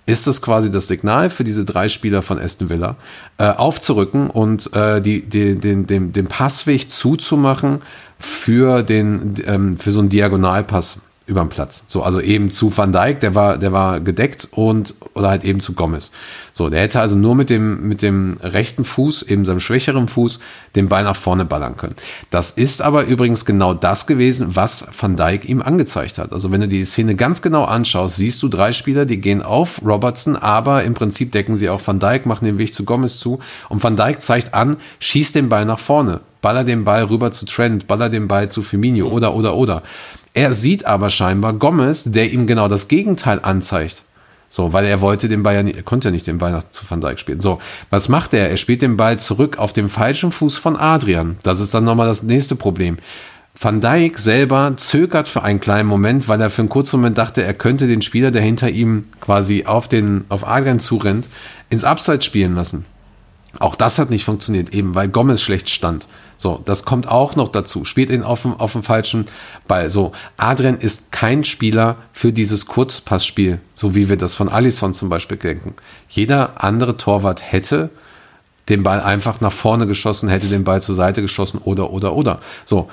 ist es quasi das Signal für diese drei Spieler von Aston Villa, äh, aufzurücken und äh, die, die, den, den, den Passweg zuzumachen für, den, ähm, für so einen Diagonalpass über den Platz. So, also eben zu Van Dijk, der war, der war gedeckt und, oder halt eben zu Gomez. So, der hätte also nur mit dem, mit dem rechten Fuß, eben seinem schwächeren Fuß, den Ball nach vorne ballern können. Das ist aber übrigens genau das gewesen, was Van Dijk ihm angezeigt hat. Also wenn du die Szene ganz genau anschaust, siehst du drei Spieler, die gehen auf Robertson, aber im Prinzip decken sie auch Van Dijk, machen den Weg zu Gomez zu und Van Dijk zeigt an, schießt den Ball nach vorne, baller den Ball rüber zu Trent, baller den Ball zu Firmino oder, oder, oder. Er sieht aber scheinbar Gomez, der ihm genau das Gegenteil anzeigt. So, weil er wollte den Ball ja nicht, er konnte ja nicht den Ball nach, zu Van Dijk spielen. So, was macht er? Er spielt den Ball zurück auf dem falschen Fuß von Adrian. Das ist dann nochmal das nächste Problem. Van Dijk selber zögert für einen kleinen Moment, weil er für einen kurzen Moment dachte, er könnte den Spieler, der hinter ihm quasi auf den, auf Adrian zurennt, ins Abseits spielen lassen. Auch das hat nicht funktioniert, eben weil Gomez schlecht stand. So, das kommt auch noch dazu. Spielt ihn auf dem, auf dem falschen Ball. So, Adrian ist kein Spieler für dieses Kurzpassspiel, so wie wir das von Alisson zum Beispiel denken. Jeder andere Torwart hätte den Ball einfach nach vorne geschossen, hätte den Ball zur Seite geschossen oder, oder, oder. So.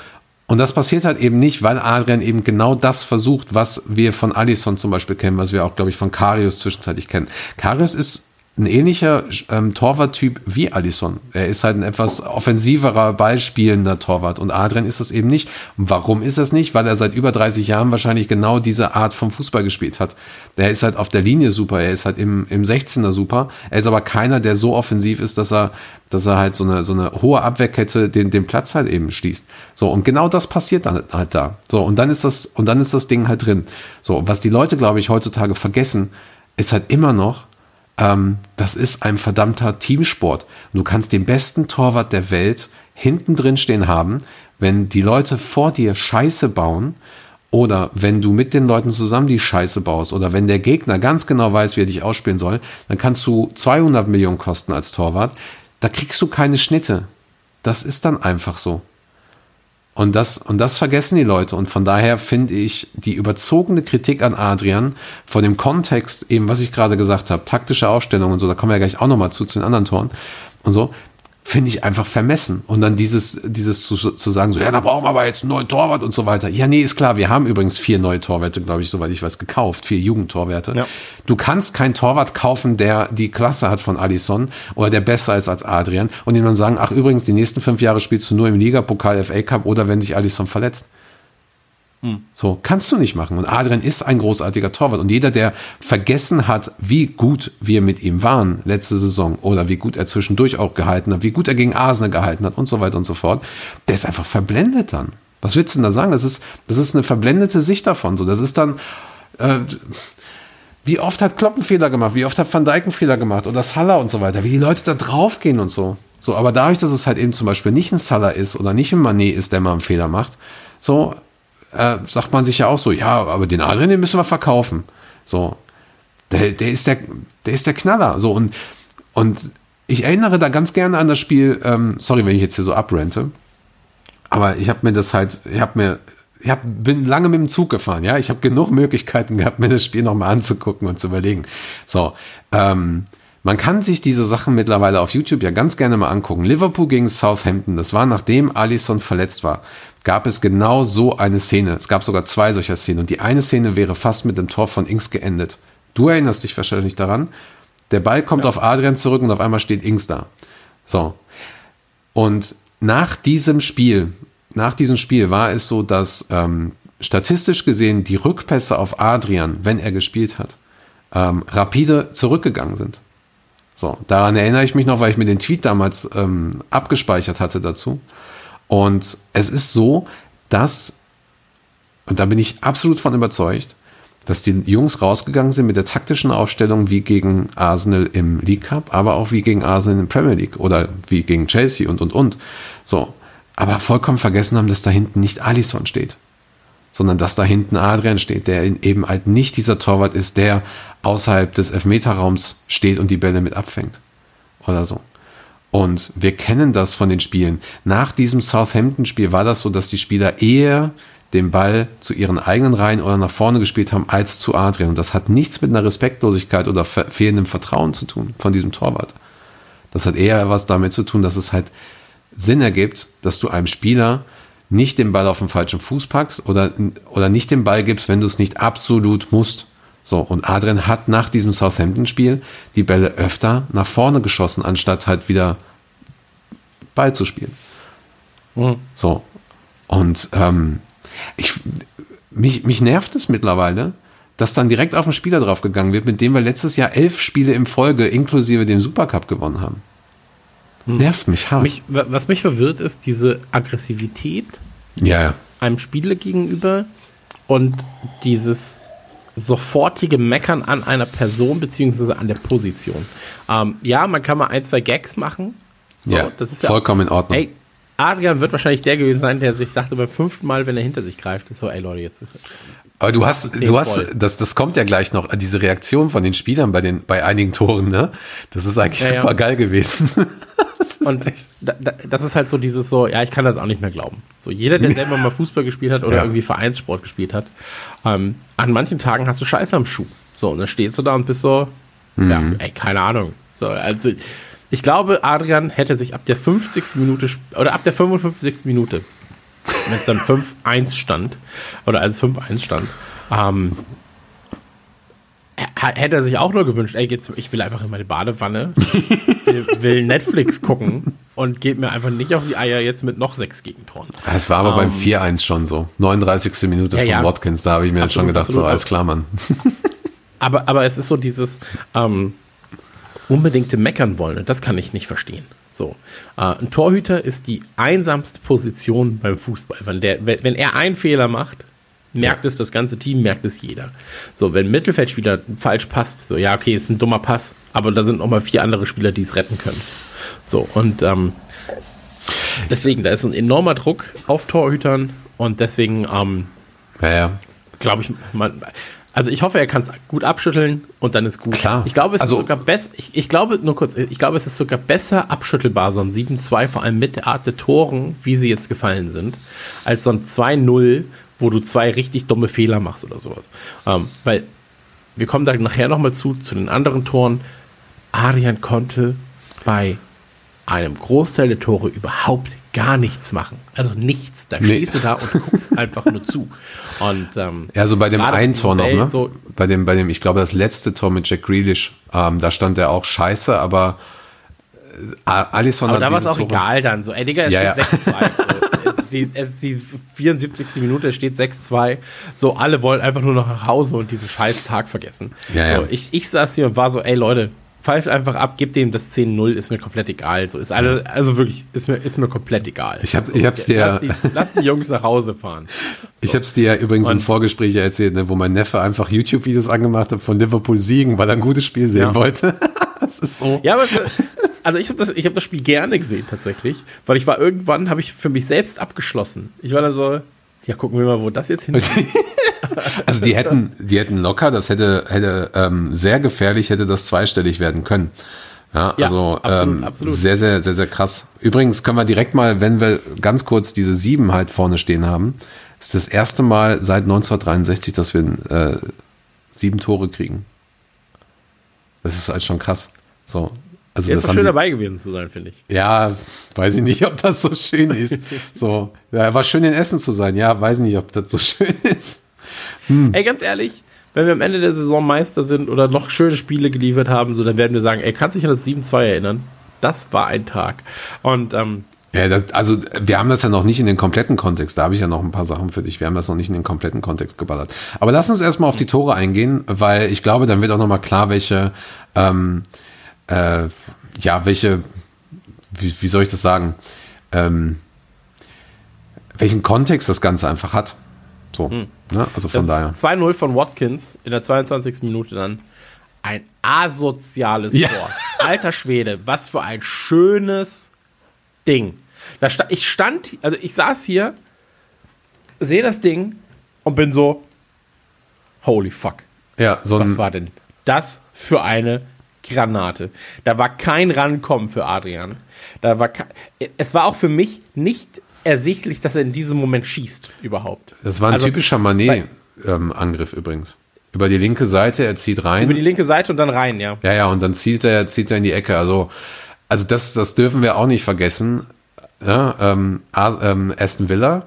Und das passiert halt eben nicht, weil Adrian eben genau das versucht, was wir von Alisson zum Beispiel kennen, was wir auch, glaube ich, von Karius zwischenzeitlich kennen. Karius ist ein ähnlicher ähm, Torwarttyp wie Alisson. Er ist halt ein etwas offensiverer, ballspielender Torwart und Adrian ist das eben nicht. Und warum ist das nicht? Weil er seit über 30 Jahren wahrscheinlich genau diese Art vom Fußball gespielt hat. Er ist halt auf der Linie super, er ist halt im, im 16er super. Er ist aber keiner, der so offensiv ist, dass er, dass er halt so eine, so eine hohe Abwehrkette den, den Platz halt eben schließt. So, und genau das passiert dann halt da. So, und dann ist das, und dann ist das Ding halt drin. So, was die Leute, glaube ich, heutzutage vergessen, ist halt immer noch, ähm, das ist ein verdammter Teamsport. Du kannst den besten Torwart der Welt hinten drin stehen haben, wenn die Leute vor dir Scheiße bauen oder wenn du mit den Leuten zusammen die Scheiße baust oder wenn der Gegner ganz genau weiß, wie er dich ausspielen soll, dann kannst du 200 Millionen kosten als Torwart. Da kriegst du keine Schnitte. Das ist dann einfach so. Und das, und das vergessen die Leute. Und von daher finde ich die überzogene Kritik an Adrian vor dem Kontext, eben was ich gerade gesagt habe, taktische Aufstellung und so, da kommen wir ja gleich auch nochmal zu, zu den anderen Toren und so, finde ich einfach vermessen. Und dann dieses, dieses zu, zu sagen, so, ja, da brauchen wir aber jetzt einen neuen Torwart und so weiter. Ja, nee, ist klar. Wir haben übrigens vier neue Torwärte, glaube ich, soweit ich weiß, gekauft. Vier Jugendtorwärte. Ja. Du kannst keinen Torwart kaufen, der die Klasse hat von Alisson oder der besser ist als Adrian und ihm dann sagen, ach, übrigens, die nächsten fünf Jahre spielst du nur im Liga-Pokal, FA Cup oder wenn sich Alisson verletzt. So, kannst du nicht machen. Und Adrian ist ein großartiger Torwart. Und jeder, der vergessen hat, wie gut wir mit ihm waren letzte Saison oder wie gut er zwischendurch auch gehalten hat, wie gut er gegen Arsenal gehalten hat und so weiter und so fort, der ist einfach verblendet dann. Was willst du denn da sagen? Das ist, das ist eine verblendete Sicht davon. So, das ist dann, äh, wie oft hat Klopp einen Fehler gemacht? Wie oft hat Van Dijk einen Fehler gemacht? Oder Salah und so weiter? Wie die Leute da draufgehen und so. So, aber dadurch, dass es halt eben zum Beispiel nicht ein Salah ist oder nicht ein Manet ist, der mal einen Fehler macht, so, äh, sagt man sich ja auch so, ja, aber den Adrian, den müssen wir verkaufen. So, der, der ist der, der ist der Knaller. So und und ich erinnere da ganz gerne an das Spiel. Ähm, sorry, wenn ich jetzt hier so abrente, aber ich habe mir das halt, ich habe mir ich hab, bin lange mit dem Zug gefahren, ja. Ich habe genug Möglichkeiten gehabt, mir das Spiel nochmal anzugucken und zu überlegen. So, ähm, man kann sich diese Sachen mittlerweile auf YouTube ja ganz gerne mal angucken. Liverpool gegen Southampton, das war nachdem Alisson verletzt war gab es genau so eine Szene. Es gab sogar zwei solcher Szenen. Und die eine Szene wäre fast mit dem Tor von Ings geendet. Du erinnerst dich wahrscheinlich daran. Der Ball kommt ja. auf Adrian zurück und auf einmal steht Ings da. So. Und nach diesem Spiel, nach diesem Spiel war es so, dass ähm, statistisch gesehen die Rückpässe auf Adrian, wenn er gespielt hat, ähm, rapide zurückgegangen sind. So, daran erinnere ich mich noch, weil ich mir den Tweet damals ähm, abgespeichert hatte dazu. Und es ist so, dass, und da bin ich absolut von überzeugt, dass die Jungs rausgegangen sind mit der taktischen Aufstellung wie gegen Arsenal im League Cup, aber auch wie gegen Arsenal in der Premier League oder wie gegen Chelsea und und und. So, aber vollkommen vergessen haben, dass da hinten nicht Alisson steht, sondern dass da hinten Adrian steht, der eben halt nicht dieser Torwart ist, der außerhalb des Elfmeterraums steht und die Bälle mit abfängt oder so. Und wir kennen das von den Spielen. Nach diesem Southampton-Spiel war das so, dass die Spieler eher den Ball zu ihren eigenen Reihen oder nach vorne gespielt haben als zu Adrian. Und das hat nichts mit einer Respektlosigkeit oder fehlendem Vertrauen zu tun von diesem Torwart. Das hat eher was damit zu tun, dass es halt Sinn ergibt, dass du einem Spieler nicht den Ball auf den falschen Fuß packst oder, oder nicht den Ball gibst, wenn du es nicht absolut musst. So, und Adrian hat nach diesem Southampton-Spiel die Bälle öfter nach vorne geschossen, anstatt halt wieder Ball zu spielen. Mhm. So. Und ähm, ich, mich, mich nervt es mittlerweile, dass dann direkt auf den Spieler draufgegangen wird, mit dem wir letztes Jahr elf Spiele im Folge inklusive dem Supercup gewonnen haben. Mhm. Nervt mich hart. Mich, was mich verwirrt, ist diese Aggressivität ja. einem Spieler gegenüber und dieses sofortige Meckern an einer Person beziehungsweise an der Position. Ähm, ja, man kann mal ein, zwei Gags machen. So, ja, das ist ja vollkommen in Ordnung. Ey, Adrian wird wahrscheinlich der gewesen sein, der sich sagte beim fünften Mal, wenn er hinter sich greift, ist so, ey Leute, jetzt. Aber du hast, du hast, voll. das, das kommt ja gleich noch, diese Reaktion von den Spielern bei den, bei einigen Toren, ne? Das ist eigentlich Ja, ja. super geil gewesen. Und da, da, das ist halt so dieses so, ja, ich kann das auch nicht mehr glauben. So, jeder, der selber mal Fußball gespielt hat oder Ja. irgendwie Vereinssport gespielt hat, ähm, an manchen Tagen hast du Scheiße am Schuh. So, und dann stehst du da und bist so, ja, ey, keine Ahnung. So, also, ich glaube, Adrian hätte sich ab der 50. Minute oder ab der 55. Minute, wenn es dann 5-1 stand, oder als 5-1 stand, ähm, hätte er sich auch nur gewünscht, ey, geht's, ich will einfach in meine Badewanne, will, will Netflix gucken und geht mir einfach nicht auf die Eier jetzt mit noch sechs Gegentoren. Es war aber beim 4-1 schon so. 39. Minute Ja, von ja. Watkins, da habe ich mir jetzt schon Absolut, gedacht, so, absolut. alles klar, Mann. Aber, aber es ist so dieses ähm, unbedingte Meckern wollen und das kann ich nicht verstehen. So, äh, ein Torhüter ist die einsamste Position beim Fußball. Wenn, der, wenn, wenn er einen Fehler macht, merkt es das ganze Team, merkt es jeder. So, wenn ein Mittelfeldspieler falsch passt, so, ja, okay, ist ein dummer Pass, aber da sind noch mal vier andere Spieler, die es retten können. So, und ähm, deswegen, da ist ein enormer Druck auf Torhütern und deswegen, ähm, Ja, ja. glaube ich, man, also ich hoffe, er kann es gut abschütteln und dann ist gut. Klar. Ich glaube, es Also- ist sogar besser, ich, ich glaube, nur kurz, ich glaube, es ist sogar besser abschüttelbar, so ein 7-2, vor allem mit der Art der Toren, wie sie jetzt gefallen sind, als so ein 2-0, wo du zwei richtig dumme Fehler machst oder sowas. Ähm, weil wir kommen da nachher nochmal zu, zu den anderen Toren. Arian konnte bei einem Großteil der Tore überhaupt gar nichts machen. Also nichts. Da Nee. stehst du da und guckst einfach nur zu. Und ähm, Ja, so bei dem einen Tor noch, ne? So, Bei dem, bei dem, ich glaube, das letzte Tor mit Jack Grealish, ähm, da stand er auch scheiße, aber äh, Alisson aber da war es auch Tore- egal dann. So, ey Digga, es Ja, steht ja. 6-2. So, es, ist die, es ist die 74. Minute, es steht 6-2. So, alle wollen einfach nur noch nach Hause und diesen scheiß Tag vergessen. Ja, so, ja. Ich, ich saß hier und war so, ey Leute, pfeift einfach ab, gebt dem das 10-0, ist mir komplett egal. So, ist alle, also wirklich, ist mir, ist mir komplett egal. Ich hab- so, ich hab's dir- Lass die, lass die Jungs nach Hause fahren. Ich habe es dir ja übrigens im Und- Vorgespräch ja erzählt, ne, wo mein Neffe einfach YouTube-Videos angemacht hat von Liverpool siegen, weil er ein gutes Spiel sehen Ja. wollte. das ist so. Ja, aber also ich habe das, ich hab das Spiel gerne gesehen tatsächlich, weil ich war irgendwann, habe ich für mich selbst abgeschlossen. Ich war dann so, ja, gucken wir mal, wo das jetzt hingeht. Also die hätten, die hätten locker, das hätte, hätte ähm, sehr gefährlich, hätte das zweistellig werden können. Ja, Ja, also absolut, ähm, absolut. sehr, sehr, sehr, sehr krass. Übrigens können wir direkt mal, wenn wir ganz kurz diese sieben halt vorne stehen haben, ist das erste Mal seit 1963, dass wir äh, sieben Tore kriegen. Das ist halt schon krass. So, also das ist schön die- dabei gewesen zu sein, finde ich. Ja, weiß ich nicht, ob das so schön ist. So, ja, war schön in Essen zu sein. Ja, weiß nicht, ob das so schön ist. Ey, ganz ehrlich, wenn wir am Ende der Saison Meister sind oder noch schöne Spiele geliefert haben, so, dann werden wir sagen, ey, kannst du dich an das 7-2 erinnern? Das war ein Tag. Und ähm, Ja, das, also wir haben das ja noch nicht in den kompletten Kontext. Da habe ich ja noch ein paar Sachen für dich. Wir haben das noch nicht in den kompletten Kontext geballert. Aber lass uns erstmal auf die Tore eingehen, weil ich glaube, dann wird auch nochmal klar, welche, ähm, äh, ja, welche, wie, wie soll ich das sagen, ähm, welchen Kontext das Ganze einfach hat. So, ne? also von daher. das 2-0 von Watkins in der 22. Minute dann. Ein asoziales Ja. Tor. Alter Schwede, was für ein schönes Ding. Da sta ich stand, also ich saß hier, sehe das Ding und bin so, holy fuck. Ja, so Was war denn das für eine Granate? Da war kein Rankommen für Adrian. Da war es war auch für mich nicht ersichtlich, dass er in diesem Moment schießt überhaupt. das war ein Also, typischer Manet-Angriff übrigens. Über die linke Seite, er zieht rein. Über die linke Seite und dann rein, ja. Ja, ja, und dann zielt er, zieht er in die Ecke. Also, also das, das dürfen wir auch nicht vergessen. Ja, ähm, As- ähm, Aston Villa.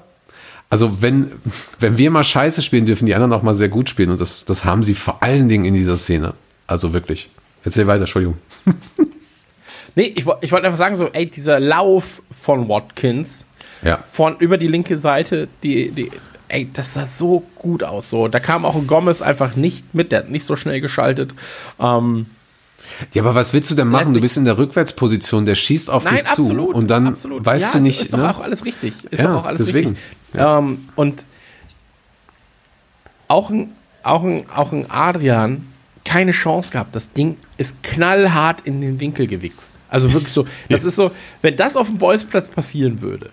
Also wenn, wenn wir mal scheiße spielen, dürfen die anderen auch mal sehr gut spielen. Und das, das haben sie vor allen Dingen in dieser Szene. Also wirklich. Erzähl weiter, Entschuldigung. Nee, ich, ich wollte einfach sagen, so, ey, dieser Lauf von Watkins Ja. von über die linke Seite, die, die, ey, das sah so gut aus. So, da kam auch ein Gomez einfach nicht mit, der hat nicht so schnell geschaltet. Ähm, Ja, aber was willst du denn machen? Du bist in der Rückwärtsposition, der schießt auf Nein, dich zu. absolut. Und dann absolut. weißt ja, du ist- nicht. Ist doch ne? auch alles richtig. Ist Ja, doch auch alles deswegen. richtig. Ähm, und auch ein, auch ein, auch ein Adrian keine Chance gehabt. Das Ding ist knallhart in den Winkel gewichst. Also wirklich so, das ist so, wenn das auf dem Bolzplatz passieren würde,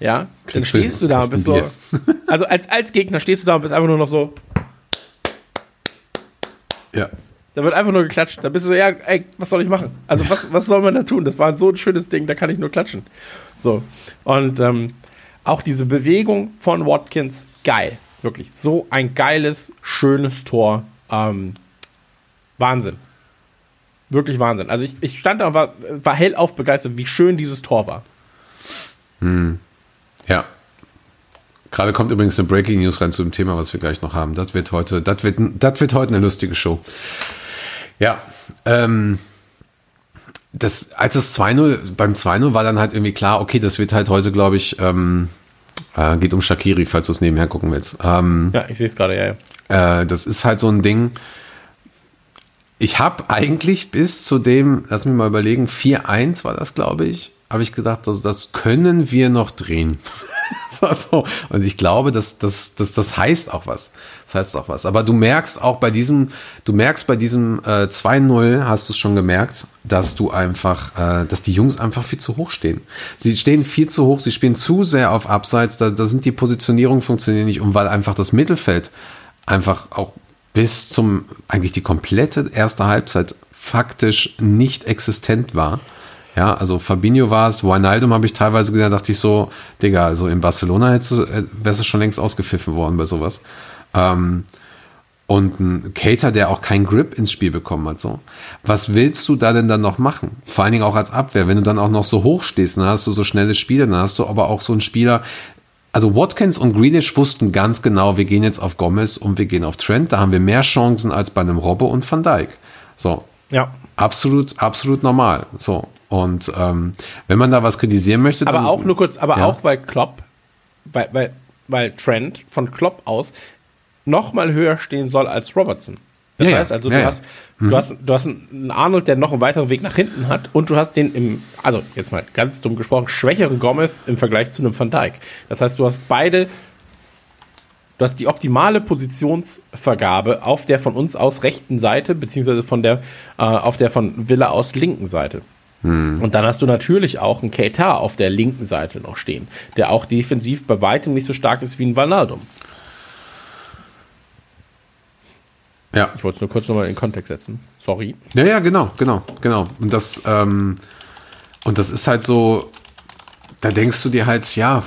ja, dann stehst du da und bist so, also als, als Gegner stehst du da und bist einfach nur noch so, Ja. da wird einfach nur geklatscht. Da bist du so, ja, ey, was soll ich machen? Also was, was soll man da tun? Das war so ein schönes Ding, da kann ich nur klatschen. So. Und ähm, auch diese Bewegung von Watkins, geil. Wirklich. So ein geiles, schönes Tor. Ähm, Wahnsinn. Wirklich Wahnsinn. Also ich, ich stand da und war, war hellauf begeistert, wie schön dieses Tor war. Ja. Gerade kommt übrigens eine Breaking News rein zu dem Thema, was wir gleich noch haben. Das wird heute, das wird, das wird heute eine lustige Show. Ja, ähm, das, als es 2-0, beim 2-0 war dann halt irgendwie klar, okay, das wird halt heute, glaube ich, ähm, äh, geht um Shakiri, falls du es nebenher gucken willst. Ähm, Ja, ich sehe es gerade, ja, ja. äh, das ist halt so ein Ding. Ich habe eigentlich bis zu dem, lass mich mal überlegen, 4-1 war das, glaube ich, habe ich gedacht, das, das können wir noch drehen. So. Und ich glaube, dass, dass, dass das heißt auch was. Das heißt auch was. Aber du merkst auch bei diesem, du merkst bei diesem äh, 2-0, hast du es schon gemerkt, dass du einfach, äh, dass die Jungs einfach viel zu hoch stehen. Sie stehen viel zu hoch, sie spielen zu sehr auf Abseits, da, da sind die Positionierungen funktionieren nicht um, weil einfach das Mittelfeld einfach auch bis zum, eigentlich die komplette erste Halbzeit faktisch nicht existent war. Ja, also Fabinho war es, Wijnaldum habe ich teilweise gesehen, da dachte ich so, Digga, also in Barcelona äh, wärst du schon längst ausgepfiffen worden bei sowas. Ähm, und ein Cater, der auch keinen Grip ins Spiel bekommen hat. So. Was willst du da denn dann noch machen? Vor allen Dingen auch als Abwehr. Wenn du dann auch noch so hoch stehst, dann hast du so schnelle Spieler, dann hast du aber auch so einen Spieler. Also Watkins und Grealish wussten ganz genau, wir gehen jetzt auf Gomez und wir gehen auf Trent. Da haben wir mehr Chancen als bei einem Robbo und Van Dijk. So, Ja. absolut, absolut normal. So. Und ähm, wenn man da was kritisieren möchte, Aber dann, auch nur kurz, aber Ja. auch weil Klopp, weil, weil, weil Trent von Klopp aus noch mal höher stehen soll als Robertson. Das Ja, heißt also, Ja, du, hast, du, hast, du hast einen Arnold, der noch einen weiteren Weg nach hinten hat und du hast den im, also jetzt mal ganz dumm gesprochen, schwächeren Gomez im Vergleich zu einem Van Dijk. Das heißt, du hast beide, du hast die optimale Positionsvergabe auf der von uns aus rechten Seite, beziehungsweise von der, äh, auf der von Villa aus linken Seite. Und dann hast du natürlich auch einen Keita auf der linken Seite noch stehen, der auch defensiv bei weitem nicht so stark ist wie ein Vanaldum. Ja. Ich wollte es nur kurz nochmal in den Kontext setzen. Sorry. Ja, ja, genau, genau, genau. Und das, ähm, und das ist halt so, da denkst du dir halt, ja,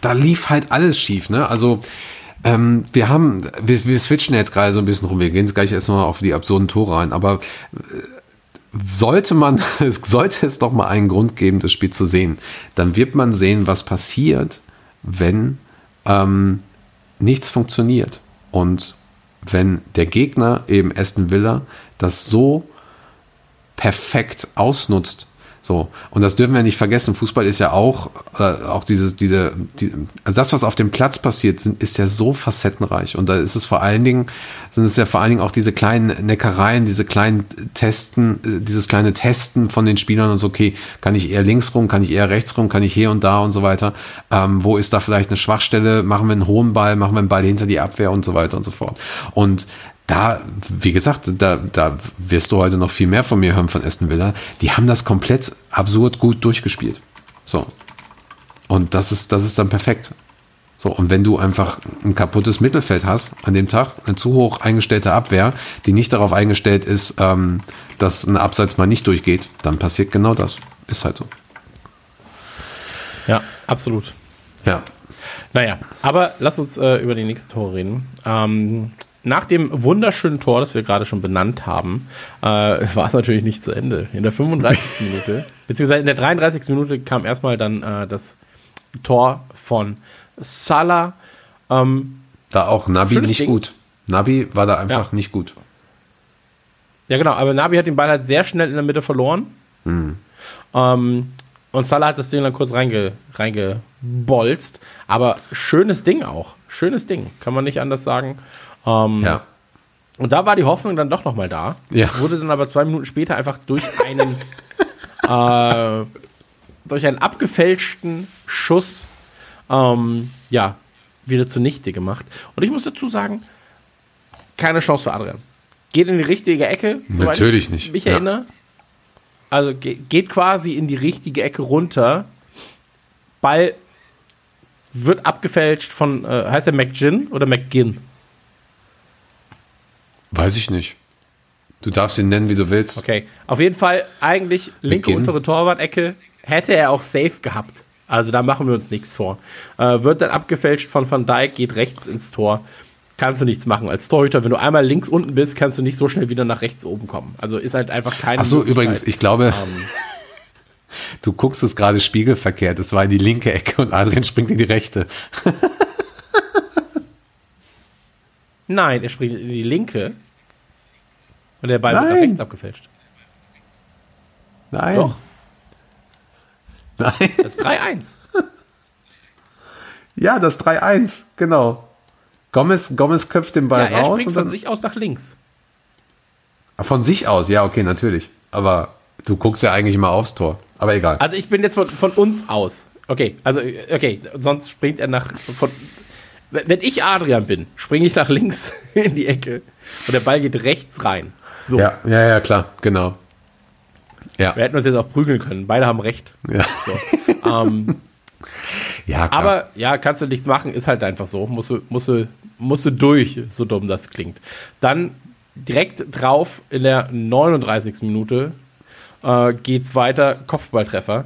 da lief halt alles schief, ne? Also, ähm, wir haben, wir, wir switchen jetzt gerade so ein bisschen rum, wir gehen jetzt gleich erstmal auf die absurden Tore ein, aber äh, sollte man, es sollte es doch mal einen Grund geben, das Spiel zu sehen, dann wird man sehen, was passiert, wenn ähm, nichts funktioniert. Und wenn der Gegner, eben Aston Villa, das so perfekt ausnutzt. So, und das dürfen wir nicht vergessen. Fußball ist ja auch, äh, auch dieses, diese, die, also das, was auf dem Platz passiert, sind, ist ja so facettenreich. Und da ist es vor allen Dingen, sind es ja vor allen Dingen auch diese kleinen Neckereien, diese kleinen Testen, äh, dieses kleine Testen von den Spielern und so, okay, kann ich eher links rum, kann ich eher rechts rum, kann ich hier und da und so weiter. Ähm, wo ist da vielleicht eine Schwachstelle? Machen wir einen hohen Ball, machen wir einen Ball hinter die Abwehr und so weiter und so fort. Und da, wie gesagt, da, da wirst du heute noch viel mehr von mir hören von Aston Villa. Die haben das komplett absurd gut durchgespielt. So. Und das ist, das ist dann perfekt. So, und wenn du einfach ein kaputtes Mittelfeld hast an dem Tag, eine zu hoch eingestellte Abwehr, die nicht darauf eingestellt ist, ähm, dass ein Abseits mal nicht durchgeht, dann passiert genau das. Ist halt so. Ja, absolut. Ja. Naja, aber lass uns äh, über die nächsten Tore reden. Ähm, nach dem wunderschönen Tor, das wir gerade schon benannt haben, äh, war es natürlich nicht zu Ende. In der 35. Minute, beziehungsweise in der 33. Minute kam erstmal dann äh, das Tor von Salah. Ähm, Da auch Nabi nicht Ding. gut. Nabi war da einfach Ja. nicht gut. ja, genau, aber Nabi hat den Ball halt sehr schnell in der Mitte verloren. Ähm, und Salah hat das Ding dann kurz reinge, reingebolzt. Aber schönes Ding auch. Schönes Ding, kann man nicht anders sagen. Ähm, Ja. Und da war die Hoffnung dann doch nochmal da. Ja. Wurde dann aber zwei Minuten später einfach durch einen, äh, durch einen abgefälschten Schuss, ähm, ja, wieder zunichte gemacht. Und ich muss dazu sagen, keine Chance für Adrian. Geht in die richtige Ecke. Natürlich ich nicht, Mich ja. erinnere. Also ge geht quasi in die richtige Ecke runter. Ball wird abgefälscht von, äh, heißt er McGinn oder McGinn? Weiß ich nicht. Du darfst ihn nennen, wie du willst. Okay. Auf jeden Fall eigentlich linke McGinn. untere Torwart-Ecke. Hätte er auch safe gehabt. Also da machen wir uns nichts vor. Äh, wird dann abgefälscht von Van Dijk, geht rechts ins Tor. Kannst du nichts machen. Als Torhüter, wenn du einmal links unten bist, kannst du nicht so schnell wieder nach rechts oben kommen. Also ist halt einfach keine Ach so, übrigens, ich glaube, Ähm, du guckst es gerade spiegelverkehrt. Es war in die linke Ecke und Adrian springt in die rechte. nein, er springt in die linke. Und der Ball wird nach Nein. rechts abgefälscht. Nein. Doch. Nein. Das ist 3-1. Ja, das 3-1, genau. Gomez, Gomez köpft den Ja, Ball er raus. springt und von sich aus nach links. Ah, von sich aus, ja, okay, natürlich. Aber du guckst ja eigentlich immer aufs Tor. Aber egal. Also ich bin jetzt von, von uns aus. Okay, also okay, sonst springt er nach. Von, wenn ich Adrian bin, springe ich nach links in die Ecke und der Ball geht rechts rein. So, ja, ja, ja, klar, genau. Ja, wir hätten uns jetzt auch prügeln können. Beide haben recht. ja. So. ähm, ja klar. aber ja, kannst du nichts machen, ist halt einfach so. Musst du, musst du, musst du durch, so dumm das klingt. Dann direkt drauf in der 39. Minute äh, geht's weiter, Kopfballtreffer.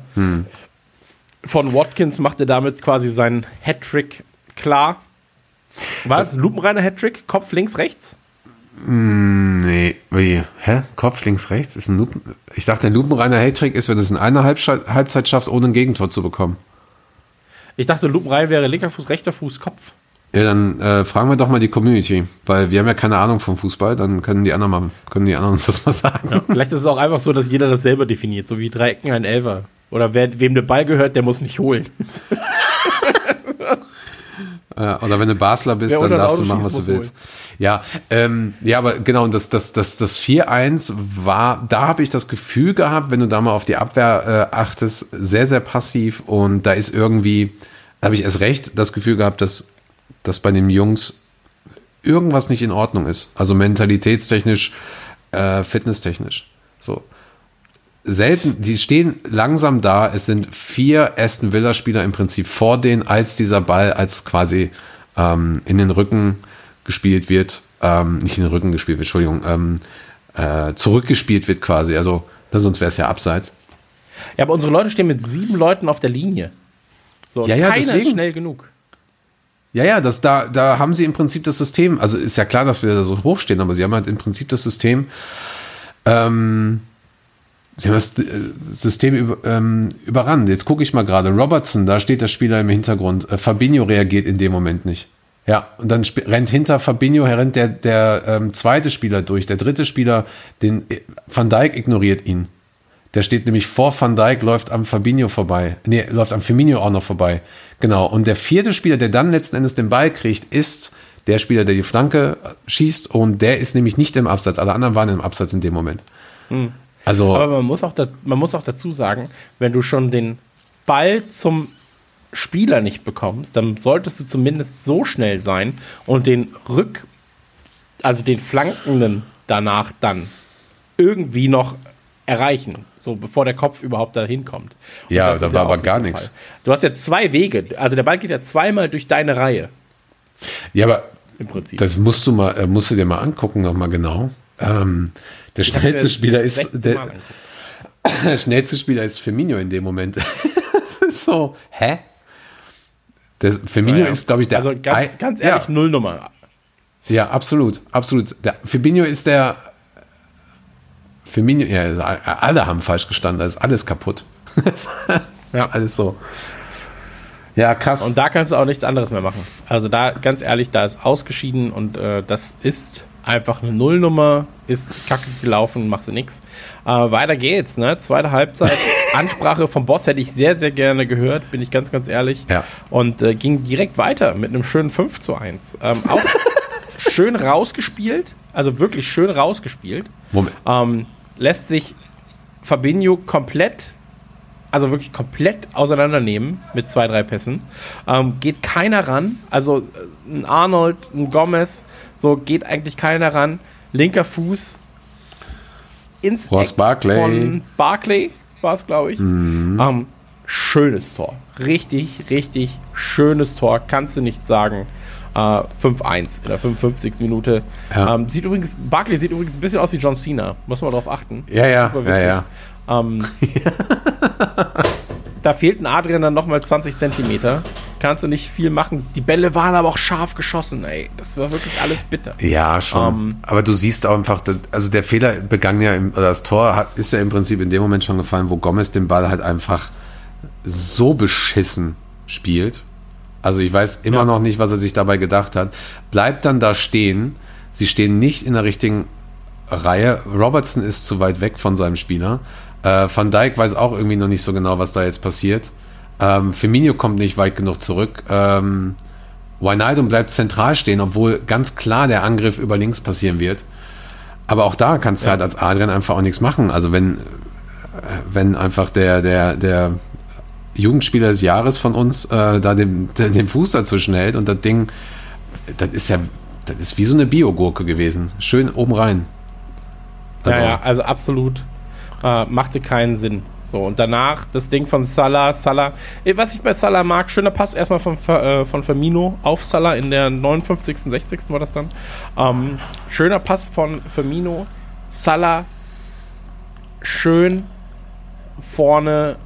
Von Watkins macht er damit quasi seinen Hattrick klar. War es ein lupenreiner Hattrick? Kopf links, rechts? Nee, wie? Hä? Kopf links, rechts? Ist ein Lupen ich dachte, ein lupenreiner Hattrick ist, wenn du es in einer Halbzeit schaffst, ohne ein Gegentor zu bekommen. Ich dachte, lupenrein wäre linker Fuß, rechter Fuß, Kopf. Ja, dann äh, fragen wir doch mal die Community, weil wir haben ja keine Ahnung vom Fußball, dann können die anderen, mal, können die anderen uns das mal sagen. Vielleicht ist es auch einfach so, dass jeder das selber definiert, so wie drei Ecken ein Elfer. Oder wer, wem der Ball gehört, der muss nicht holen. Ja, oder wenn du Basler bist, dann darfst du machen, was du willst. Ja, ähm, ja, aber genau, und das, das, das, das 4-1 war, da habe ich das Gefühl gehabt, wenn du da mal auf die Abwehr äh, achtest, sehr, sehr passiv und da ist irgendwie, da habe ich erst recht das Gefühl gehabt, dass, dass bei den Jungs irgendwas nicht in Ordnung ist. Also mentalitätstechnisch, äh, fitnesstechnisch. So. Selten, die stehen langsam da. Es sind vier Aston Villa Spieler im Prinzip vor denen, als dieser Ball als quasi ähm, in den Rücken gespielt wird, ähm, nicht in den Rücken gespielt wird, Entschuldigung, ähm, äh, zurückgespielt wird quasi. Also ne, sonst wäre es ja abseits. Ja, aber unsere Leute stehen mit sieben Leuten auf der Linie. So, Ja, ja, keiner ist deswegen. schnell genug. Ja, ja, das, da, da haben sie im Prinzip das System, also ist ja klar, dass wir da so hoch stehen, aber sie haben halt im Prinzip das System, ähm, sie haben das äh, System ähm, überrannt. Jetzt gucke ich mal gerade, Robertson, da steht der Spieler im Hintergrund, äh, Fabinho reagiert in dem Moment nicht. Ja, und dann rennt hinter Fabinho, rennt der, der ähm, zweite Spieler durch, der dritte Spieler, den äh, Van Dijk ignoriert ihn. Der steht nämlich vor Van Dijk, läuft am Fabinho vorbei. Nee, läuft am Firmino auch noch vorbei. Genau. Und der vierte Spieler, der dann letzten Endes den Ball kriegt, ist der Spieler, der die Flanke schießt. Und der ist nämlich nicht im Absatz. Alle anderen waren im Absatz in dem Moment. Also, Aber man muss, auch da, man muss auch dazu sagen, wenn du schon den Ball zum Spieler nicht bekommst, dann solltest du zumindest so schnell sein und den Rück, also den Flankenden danach dann irgendwie noch erreichen, so bevor der Kopf überhaupt dahin kommt. Und Ja, das da war auch aber gar nichts. Du hast ja zwei Wege, also der Ball geht ja zweimal durch deine Reihe ja, aber im Prinzip. das musst du mal, äh, musst du dir mal angucken, nochmal genau. Ähm, der schnellste Spieler ist, 16 Mal der, der schnellste Spieler ist Firmino in dem Moment. das ist so, hä? Der Firmino Naja. ist, glaube ich, der. also ganz, ganz ehrlich, Ja, Nullnummer. ja, absolut, absolut. Der Firmino ist der. Firmino, ja, alle haben falsch gestanden, da ist alles kaputt. das ist Ja. alles so. Ja, krass. Und da kannst du auch nichts anderes mehr machen. Also da, ganz ehrlich, da ist ausgeschieden und äh, das ist einfach eine Nullnummer, ist kacke gelaufen, machst du nix. Äh, weiter geht's, ne? Zweite Halbzeit. Ansprache vom Boss hätte ich sehr, sehr gerne gehört, bin ich ganz, ganz ehrlich. Ja. Und äh, ging direkt weiter mit einem schönen 5 zu 1. Ähm, auch schön rausgespielt, also wirklich schön rausgespielt. Moment. Ähm, lässt sich Fabinho komplett also wirklich komplett auseinandernehmen mit zwei, drei Pässen. Ähm, geht keiner ran. Also äh, ein Arnold, ein Gomez, so geht eigentlich keiner ran. Linker Fuß ins Ross Eck Barkley. von Barclay war es, glaube ich. Ähm, schönes Tor. Richtig, richtig schönes Tor. Kannst du nicht sagen. Äh, 5-1 in der 55. Minute. Ja. Ähm, sieht übrigens, Barkley sieht übrigens ein bisschen aus wie John Cena. Muss man darauf achten. Ja, ja, Super ja, witzig. ja. Ähm, da fehlten Adrian dann nochmal 20 Zentimeter. Kannst du nicht viel machen. Die Bälle waren aber auch scharf geschossen, ey. Das war wirklich alles bitter. Ja, schon. Ähm, Aber du siehst auch einfach, also der Fehler begann ja, im, oder das Tor hat, ist ja im Prinzip in dem Moment schon gefallen, wo Gomez den Ball halt einfach so beschissen spielt. Also ich weiß immer Ja. noch nicht, was er sich dabei gedacht hat. Bleibt dann da stehen. Sie stehen nicht in der richtigen Reihe. Robertson ist zu weit weg von seinem Spieler. Äh, Van Dijk weiß auch irgendwie noch nicht so genau, was da jetzt passiert. Ähm, Firmino kommt nicht weit genug zurück. Ähm, Wijnaldum bleibt zentral stehen, obwohl ganz klar der Angriff über links passieren wird. Aber auch da kannst du halt als Adrian einfach auch nichts machen. Also wenn, äh, wenn einfach der, der, der Jugendspieler des Jahres von uns äh, da den, den Fuß dazwischen hält und das Ding, das ist ja, das ist wie so eine Biogurke gewesen. Schön oben rein. Also, ja, ja, also absolut. Äh, machte keinen Sinn. So, und danach das Ding von Salah. Salah, was ich bei Salah mag, schöner Pass erstmal von, äh, von Firmino auf Salah in der 59., 60. war das dann. Ähm, schöner Pass von Firmino. Salah schön vorne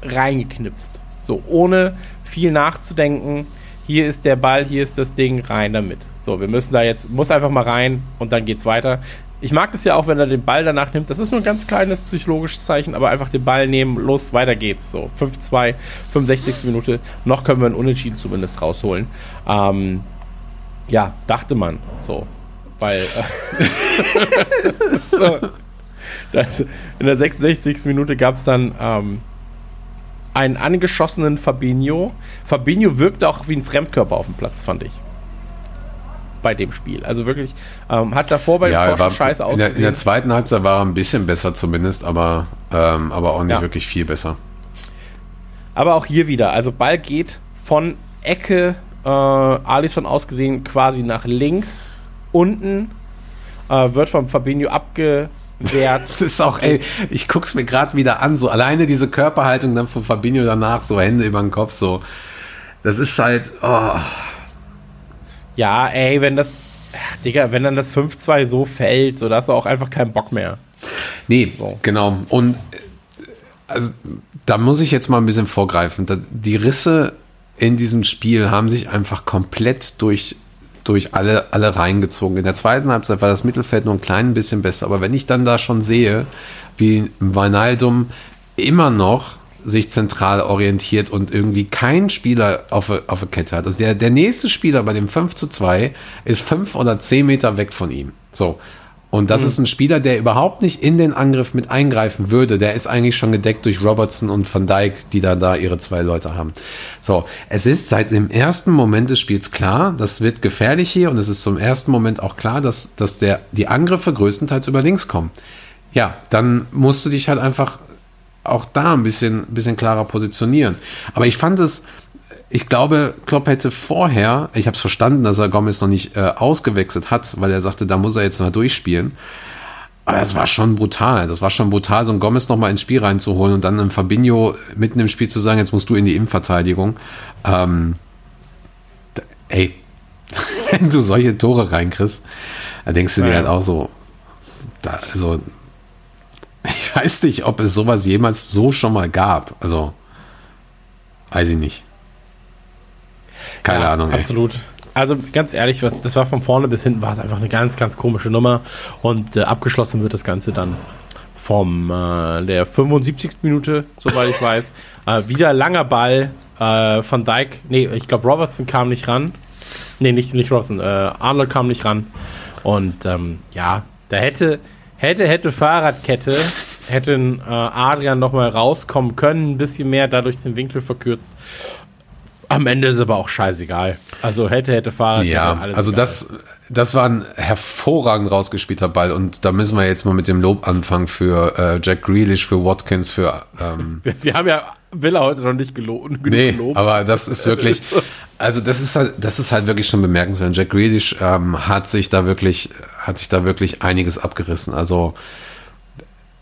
reingeknipst. So, ohne viel nachzudenken. Hier ist der Ball, hier ist das Ding, rein damit. So, wir müssen da jetzt, muss einfach mal rein und dann geht's weiter. Ich mag das ja auch, wenn er den Ball danach nimmt. Das ist nur ein ganz kleines psychologisches Zeichen, aber einfach den Ball nehmen, los, weiter geht's. So, 5-2, 65. Minute. Noch können wir einen Unentschieden zumindest rausholen. Ähm, ja, dachte man so. Weil. Äh, so, das, in der 66. Minute gab es dann ähm, einen angeschossenen Fabinho. Fabinho wirkte auch wie ein Fremdkörper auf dem Platz, fand ich. Bei dem Spiel. Also wirklich, ähm, hat davor bei dem ja, Tor war, schon scheiße in, der, in der ausgesehen. zweiten Halbzeit war er ein bisschen besser zumindest, aber, ähm, aber auch nicht Ja. wirklich viel besser. Aber auch hier wieder, also Ball geht von Ecke, äh, Alisson ausgesehen, quasi nach links, unten, äh, wird vom Fabinho abgewehrt. Das ist auch, ey, ich guck's mir gerade wieder an, so alleine diese Körperhaltung dann von Fabinho danach, so Hände über den Kopf, so. Das ist halt, oh, ja, ey, wenn das, ach, Digga, wenn dann das 5-2 so fällt, so, da hast du auch einfach keinen Bock mehr. Nee, So. genau. Und äh, also, da muss ich jetzt mal ein bisschen vorgreifen. Die Risse in diesem Spiel haben sich einfach komplett durch, durch alle, alle reingezogen. In der zweiten Halbzeit war das Mittelfeld nur ein klein bisschen besser. Aber wenn ich dann da schon sehe, wie Wijnaldum immer noch sich zentral orientiert und irgendwie kein Spieler auf, der- auf der Kette hat. Also der, der nächste Spieler bei dem 5 zu 2 ist fünf oder zehn Meter weg von ihm. So. Und das ist ein Spieler, der überhaupt nicht in den Angriff mit eingreifen würde. Der ist eigentlich schon gedeckt durch Robertson und Van Dijk, die da, da ihre zwei Leute haben. So, es ist seit dem ersten Moment des Spiels klar, das wird gefährlich hier und es ist zum ersten Moment auch klar, dass, dass der, die Angriffe größtenteils über links kommen. Ja, dann musst du dich halt einfach auch da ein bisschen, bisschen klarer positionieren. Aber ich fand es, ich glaube, Klopp hätte vorher, ich habe es verstanden, dass er Gomez noch nicht äh, ausgewechselt hat, weil er sagte, da muss er jetzt mal durchspielen. Aber das war schon brutal. Das war schon brutal, so einen Gomez noch mal ins Spiel reinzuholen und dann einem Fabinho mitten im Spiel zu sagen, jetzt musst du in die Innenverteidigung. Ähm, da, ey, wenn du solche Tore reinkriegst, da denkst du dir Ja. halt auch so, da, also, weiß nicht, ob es sowas jemals so schon mal gab. Also, weiß ich nicht. Keine Ja, Ahnung. Ey. Absolut. Also ganz ehrlich, was, das war von vorne bis hinten war es einfach eine ganz, ganz komische Nummer. Und äh, abgeschlossen wird das Ganze dann vom äh, der 75. Minute, soweit ich weiß. Äh, wieder langer Ball äh, von Dijk. Nee, ich glaube Robertson kam nicht ran. Nee, nicht, nicht Robertson. Äh, Arnold kam nicht ran. Und ähm, ja, da hätte, hätte, hätte Fahrradkette, hätten äh, Adrian nochmal rauskommen können, ein bisschen mehr, dadurch den Winkel verkürzt. Am Ende ist aber auch scheißegal. Also hätte, hätte Fahrrad. Ja, hätte, also egal. das, das war ein hervorragend rausgespielter Ball und da müssen wir jetzt mal mit dem Lob anfangen für äh, Jack Grealish, für Watkins, für ähm, Wir, wir haben ja Villa heute noch nicht gelo genug Nee, gelobt. aber das ist wirklich, also das ist halt, das ist halt wirklich schon bemerkenswert. Jack Grealish ähm, hat sich da wirklich, hat sich da wirklich einiges abgerissen. Also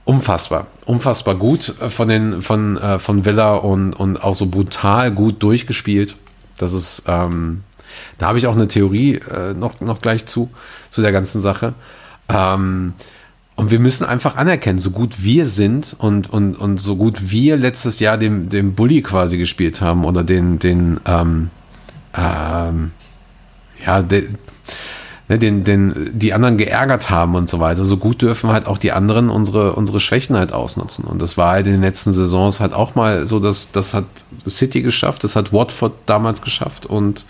unfassbar, unfassbar gut von den, von, äh, von Villa und, und auch so brutal gut durchgespielt. Das ist, ähm, da habe ich auch eine Theorie äh, noch, noch gleich zu, zu der ganzen Sache. Ähm, und wir müssen einfach anerkennen, so gut wir sind und, und, und so gut wir letztes Jahr dem, dem Bully quasi gespielt haben oder den, den, ähm, ähm, ja, den, ne, den, den, die anderen geärgert haben und so weiter. So gut dürfen halt auch die anderen unsere, unsere Schwächen halt ausnutzen. Und das war halt in den letzten Saisons halt auch mal so, dass das hat City geschafft, das hat Watford damals geschafft und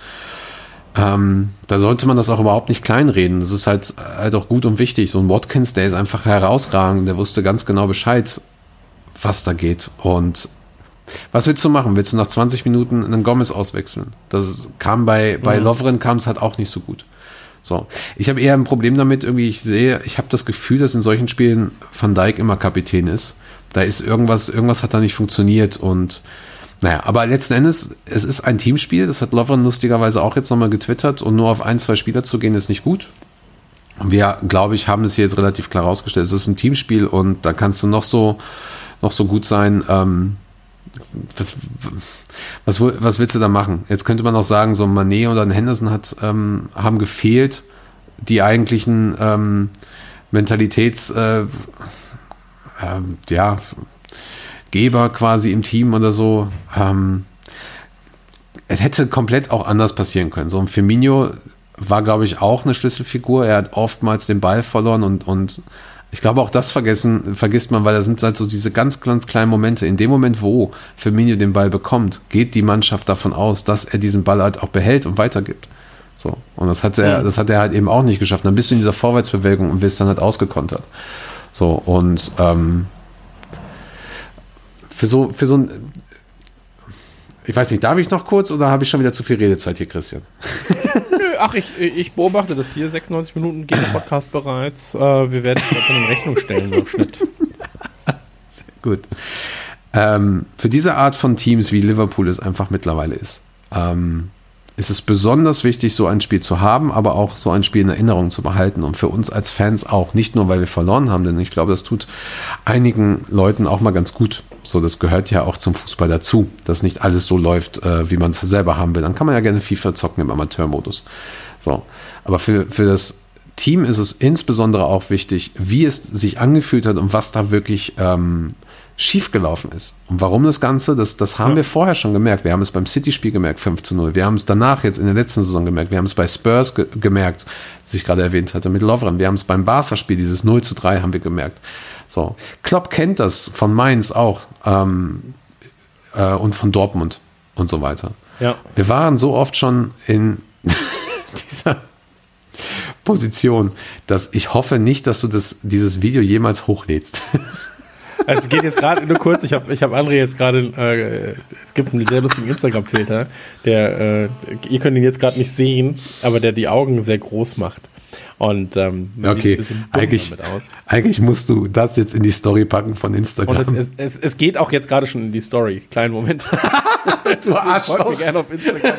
ähm, da sollte man das auch überhaupt nicht kleinreden. Das ist halt, halt auch gut und wichtig. So ein Watkins, der ist einfach herausragend, der wusste ganz genau Bescheid, was da geht. Und was willst du machen? Willst du nach 20 Minuten einen Gomez auswechseln? Das kam bei, bei Lovren kam es halt auch nicht so gut. So. Ich habe eher ein Problem damit, irgendwie, ich sehe, ich habe das Gefühl, dass in solchen Spielen Van Dijk immer Kapitän ist. Da ist irgendwas, irgendwas hat da nicht funktioniert und naja, aber letzten Endes, es ist ein Teamspiel, das hat Lovren lustigerweise auch jetzt nochmal getwittert und nur auf ein, zwei Spieler zu gehen, ist nicht gut. Wir, glaube ich, haben das hier jetzt relativ klar rausgestellt. Es ist ein Teamspiel und da kannst du noch so, noch so gut sein. Ähm, was, was, was willst du da machen? Jetzt könnte man auch sagen, so ein Manet oder ein Henderson hat, ähm, haben gefehlt, die eigentlichen ähm, Mentalitäts, äh, ähm, ja, Geber quasi im Team oder so. Ähm, es hätte komplett auch anders passieren können. So ein Firmino war, glaube ich, auch eine Schlüsselfigur. Er hat oftmals den Ball verloren und, und ich glaube, auch das vergessen, vergisst man, weil da sind halt so diese ganz, ganz kleinen Momente. In dem Moment, wo Firmino den Ball bekommt, geht die Mannschaft davon aus, dass er diesen Ball halt auch behält und weitergibt. So. Und das hat er, das hat er halt eben auch nicht geschafft. Dann bist du in dieser Vorwärtsbewegung und wirst dann halt ausgekontert. So, und ähm, für so, für so ein, ich weiß nicht, darf ich noch kurz oder habe ich schon wieder zu viel Redezeit hier, Christian? Ach, ich, ich beobachte das hier. 96 Minuten geht der Podcast bereits. Äh, wir werden es in Rechnung stellen im Schnitt. Gut. Ähm, für diese Art von Teams, wie Liverpool es einfach mittlerweile ist, ähm, ist es besonders wichtig, so ein Spiel zu haben, aber auch so ein Spiel in Erinnerung zu behalten. Und für uns als Fans auch, nicht nur, weil wir verloren haben, denn ich glaube, das tut einigen Leuten auch mal ganz gut. So, das gehört ja auch zum Fußball dazu, dass nicht alles so läuft, äh, wie man es selber haben will. Dann kann man ja gerne FIFA zocken im Amateurmodus. So. Aber für, für das Team ist es insbesondere auch wichtig, wie es sich angefühlt hat und was da wirklich ähm, schiefgelaufen ist. Und warum das Ganze, das, das haben wir vorher schon gemerkt. Wir haben es beim City-Spiel gemerkt, 5 zu 0. Wir haben es danach jetzt in der letzten Saison gemerkt. Wir haben es bei Spurs ge gemerkt, das ich gerade erwähnt hatte, mit Lovren. Wir haben es beim Barca-Spiel, dieses 0 zu 3 haben wir gemerkt. So. Klopp kennt das von Mainz auch ähm, äh, und von Dortmund und so weiter. Ja. Wir waren so oft schon in dieser Position, dass ich hoffe nicht, dass du das, dieses Video jemals hochlädst. Also es geht jetzt gerade nur kurz, ich habe ich hab André jetzt gerade, äh, es gibt einen sehr lustigen Instagram-Filter, der, äh, ihr könnt ihn jetzt gerade nicht sehen, aber der die Augen sehr groß macht. Und ähm, Okay, ein bisschen dumm eigentlich, damit aus. eigentlich musst du das jetzt in die Story packen von Instagram. Und es, es, es, es geht auch jetzt gerade schon in die Story. Kleinen Moment. du Folgt mir gerne auf Instagram.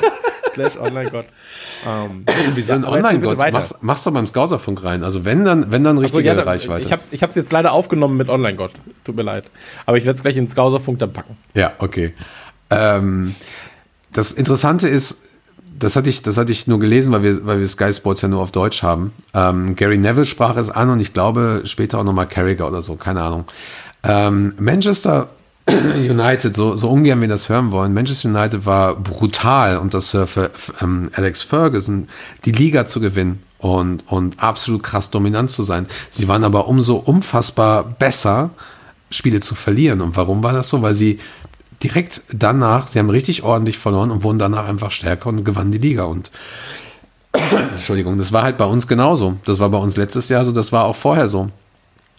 Slash online Gott. Ähm, Wieso ein erzähl bitte Online-Gott? weiter. Mach's, mach's doch beim Skauserfunk rein. Also wenn dann, wenn dann richtige ja, da- Reichweite. Ich habe es ich hab's jetzt leider aufgenommen mit Online-Gott. Tut mir leid. Aber ich werde es gleich ins Skauserfunk dann packen. Ja, okay. Ähm, das Interessante ist, das hatte ich, das hatte ich nur gelesen, weil wir, weil wir Sky Sports ja nur auf Deutsch haben. Ähm, Gary Neville sprach es an und ich glaube später auch nochmal Carragher oder so, keine Ahnung. Ähm, Manchester United, so, so ungern wir das hören wollen, Manchester United war brutal unter Sir ähm, Alex Ferguson, die Liga zu gewinnen und, und absolut krass dominant zu sein. Sie waren aber umso unfassbar besser, Spiele zu verlieren. Und warum war das so? Weil sie direkt danach, sie haben richtig ordentlich verloren und wurden danach einfach stärker und gewannen die Liga. Und Entschuldigung, das war halt bei uns genauso. Das war bei uns letztes Jahr so, das war auch vorher so.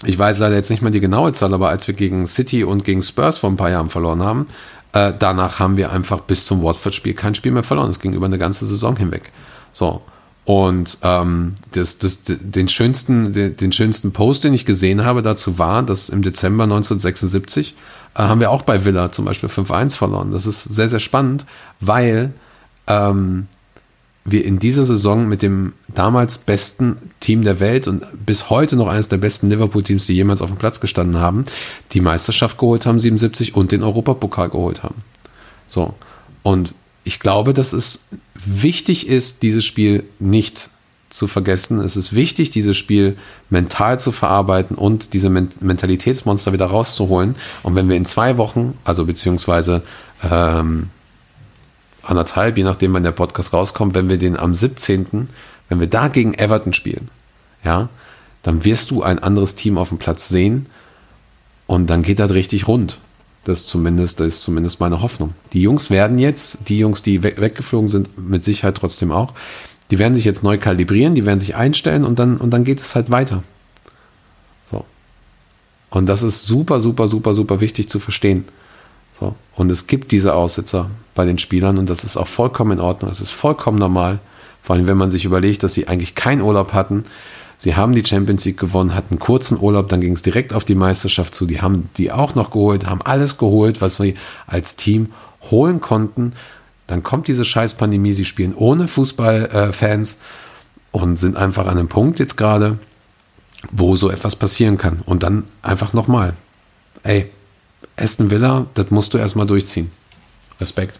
Ich weiß leider jetzt nicht mehr die genaue Zahl, aber als wir gegen City und gegen Spurs vor ein paar Jahren verloren haben, Äh, danach haben wir einfach bis zum Watford-Spiel kein Spiel mehr verloren. Es ging über eine ganze Saison hinweg. So. Und ähm, das, das, den, schönsten, den, den schönsten Post, den ich gesehen habe dazu war, dass im Dezember 1976 äh, haben wir auch bei Villa zum Beispiel 5-1 verloren. Das ist sehr, sehr spannend, weil ähm, wir in dieser Saison mit dem damals besten Team der Welt und bis heute noch eines der besten Liverpool-Teams, die jemals auf dem Platz gestanden haben, die Meisterschaft geholt haben, 77 und den Europapokal geholt haben. So. Und ich glaube, dass es wichtig ist, dieses Spiel nicht zu vergessen. Es ist wichtig, dieses Spiel mental zu verarbeiten und diese Men Mentalitätsmonster wieder rauszuholen. Und wenn wir in zwei Wochen, also beziehungsweise ähm, anderthalb, je nachdem, wann der Podcast rauskommt, wenn wir den am 17., wenn wir da gegen Everton spielen, ja, dann wirst du ein anderes Team auf dem Platz sehen und dann geht das richtig rund. Das ist zumindest, das ist zumindest meine Hoffnung. Die Jungs werden jetzt, die Jungs, die we weggeflogen sind, mit Sicherheit trotzdem auch, die werden sich jetzt neu kalibrieren, die werden sich einstellen und dann, und dann geht es halt weiter. So. Und das ist super, super, super, super wichtig zu verstehen. So. Und es gibt diese Aussetzer bei den Spielern und das ist auch vollkommen in Ordnung. Es ist vollkommen normal. Vor allem, wenn man sich überlegt, dass sie eigentlich keinen Urlaub hatten, Sie haben die Champions League gewonnen, hatten einen kurzen Urlaub, dann ging es direkt auf die Meisterschaft zu. Die haben die auch noch geholt, haben alles geholt, was wir als Team holen konnten. Dann kommt diese scheiß Pandemie, sie spielen ohne Fußballfans äh, und sind einfach an einem Punkt jetzt gerade, wo so etwas passieren kann. Und dann einfach nochmal, ey, Aston Villa, das musst du erstmal durchziehen. Respekt.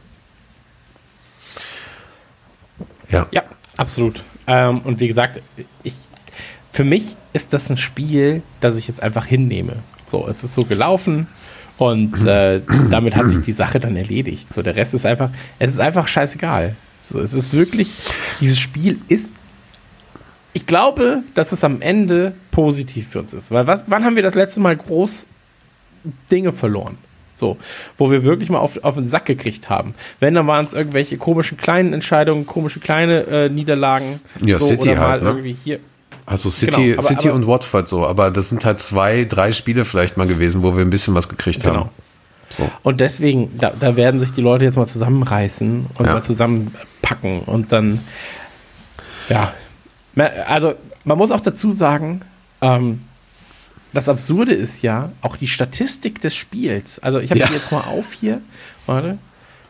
Ja. Ja, absolut. Ähm, und wie gesagt, ich für mich ist das ein Spiel, das ich jetzt einfach hinnehme. So, es ist so gelaufen und äh, damit hat sich die Sache dann erledigt. So, der Rest ist einfach, es ist einfach scheißegal. So, es ist wirklich, dieses Spiel ist, ich glaube, dass es am Ende positiv für uns ist. Weil was, wann haben wir das letzte Mal groß Dinge verloren? So, wo wir wirklich mal auf, auf den Sack gekriegt haben. Wenn, dann waren es irgendwelche komischen kleinen Entscheidungen, komische kleine äh, Niederlagen. Ja, so, City halt, ne? irgendwie hier. Also City, Genau, aber- City aber- und Watford so, aber das sind halt zwei, drei Spiele vielleicht mal gewesen, wo wir ein bisschen was gekriegt Genau. haben. So. Und deswegen, da, da werden sich die Leute jetzt mal zusammenreißen und Ja. mal zusammenpacken und dann, ja. Also, man muss auch dazu sagen, ähm, das Absurde ist ja auch die Statistik des Spiels. Also, ich habe Ja. die jetzt mal auf hier. Warte.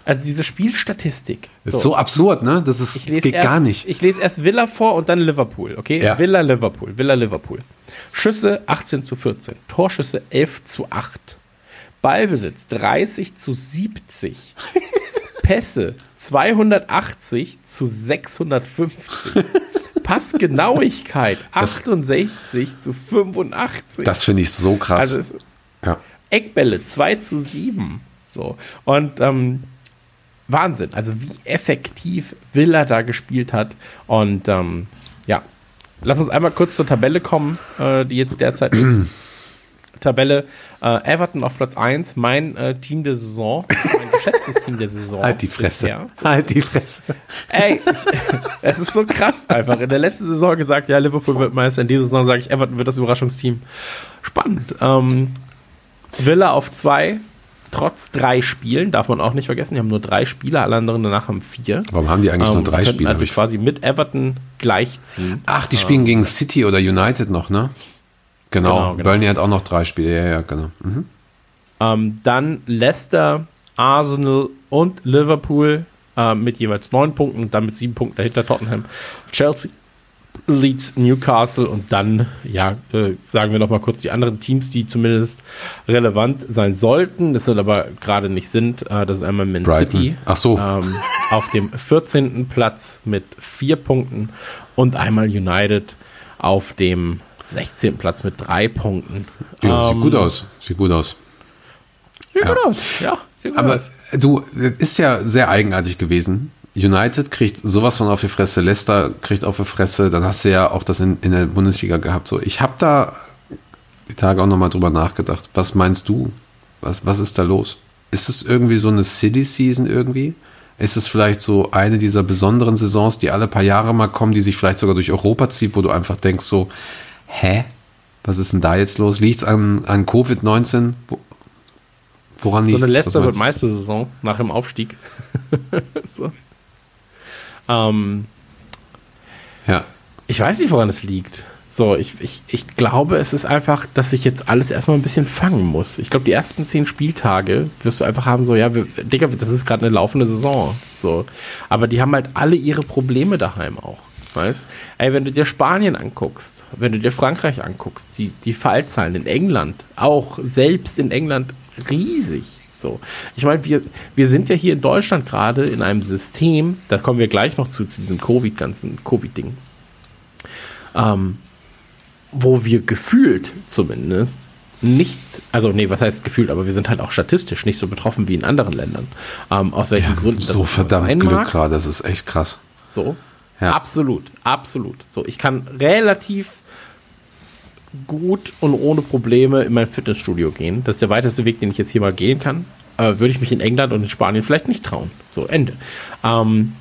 Also, diese Spielstatistik. Das ist so absurd, ne? Das ist, geht erst, gar nicht. Ich lese erst Villa vor und dann Liverpool, okay? Ja. Villa, Liverpool, Villa, Liverpool. Schüsse 18 zu 14, Torschüsse 11 zu 8. Ballbesitz 30 zu 70. Pässe 280 zu 650. Passgenauigkeit 68 zu 85. Das finde ich so krass. also ja. Eckbälle 2 zu 7. So. Und ähm, Wahnsinn. Also wie effektiv Villa da gespielt hat. Und ähm, ja, lass uns einmal kurz zur Tabelle kommen, äh, die jetzt derzeit ist. Tabelle äh, Everton auf Platz 1, mein äh, Team der Saison, mein geschätztes Team der Saison. Halt die Fresse. bisher. Halt die Fresse. Ey, ich, es ist so krass einfach. In der letzten Saison gesagt, ja, Liverpool wird Meister. In dieser Saison sage ich, Everton wird das Überraschungsteam. Spannend. Ähm, Villa auf zwei, trotz drei Spielen, darf man auch nicht vergessen. Die haben nur drei Spiele, alle anderen danach haben vier. Warum haben die eigentlich nur Ähm, drei könnten Spiele? Also quasi mit Everton gleichziehen. Ach, die spielen gegen City oder United noch, ne? Genau. Genau, genau. Burnley hat auch noch drei Spiele. Ja, ja, genau. Mhm. Ähm, dann Leicester, Arsenal und Liverpool äh, mit jeweils neun Punkten und dann mit sieben Punkten dahinter Tottenham, Chelsea, Leeds, Newcastle und dann, ja, äh, sagen wir noch mal kurz die anderen Teams, die zumindest relevant sein sollten, das sind aber gerade nicht sind. Äh, das ist einmal Man Brighton. City Ach so. ähm, auf dem 14. Platz mit vier Punkten und einmal United auf dem 16. Platz mit drei Punkten. Ja, Ähm, sieht gut aus. Sieht gut aus. Sieht Ja. gut aus, ja. Sieht gut Aber aus. du, das ist ja sehr eigenartig gewesen. United kriegt sowas von auf die Fresse, Leicester kriegt auf die Fresse, dann hast du ja auch das in, in der Bundesliga gehabt. So, ich habe da die Tage auch nochmal drüber nachgedacht. Was meinst du? Was, was ist da los? Ist es irgendwie so eine City Season irgendwie? Ist es vielleicht so eine dieser besonderen Saisons, die alle paar Jahre mal kommen, die sich vielleicht sogar durch Europa zieht, wo du einfach denkst so, hä? Was ist denn da jetzt los? Liegt es an, an Covid-19? Wo- Woran So liegt eine Leicester wird Meistersaison nach dem Aufstieg. so. ähm, Ja. ich weiß nicht, woran es liegt. So, ich, ich, ich glaube, es ist einfach, dass ich jetzt alles erstmal ein bisschen fangen muss. Ich glaube, die ersten zehn Spieltage wirst du einfach haben, so, ja, wir, Digga, das ist gerade eine laufende Saison. So. Aber die haben halt alle ihre Probleme daheim auch. Weißt? Ey, wenn du dir Spanien anguckst, wenn du dir Frankreich anguckst, die, die Fallzahlen in England, auch selbst in England riesig. So. Ich meine, wir, wir sind ja hier in Deutschland gerade in einem System, da kommen wir gleich noch zu, zu diesem Covid, ganzen Covid-Ding ähm, wo wir gefühlt zumindest nicht, also nee, was heißt gefühlt, aber wir sind halt auch statistisch nicht so betroffen wie in anderen Ländern. Ähm, aus welchen Gründen das So verdammt Glück gerade, das ist echt krass. So. Ja. Absolut, absolut. So, ich kann relativ gut und ohne Probleme in mein Fitnessstudio gehen. Das ist der weiteste Weg, den ich jetzt hier mal gehen kann. Äh, würde ich mich in England und in Spanien vielleicht nicht trauen. So, Ende. Ähm,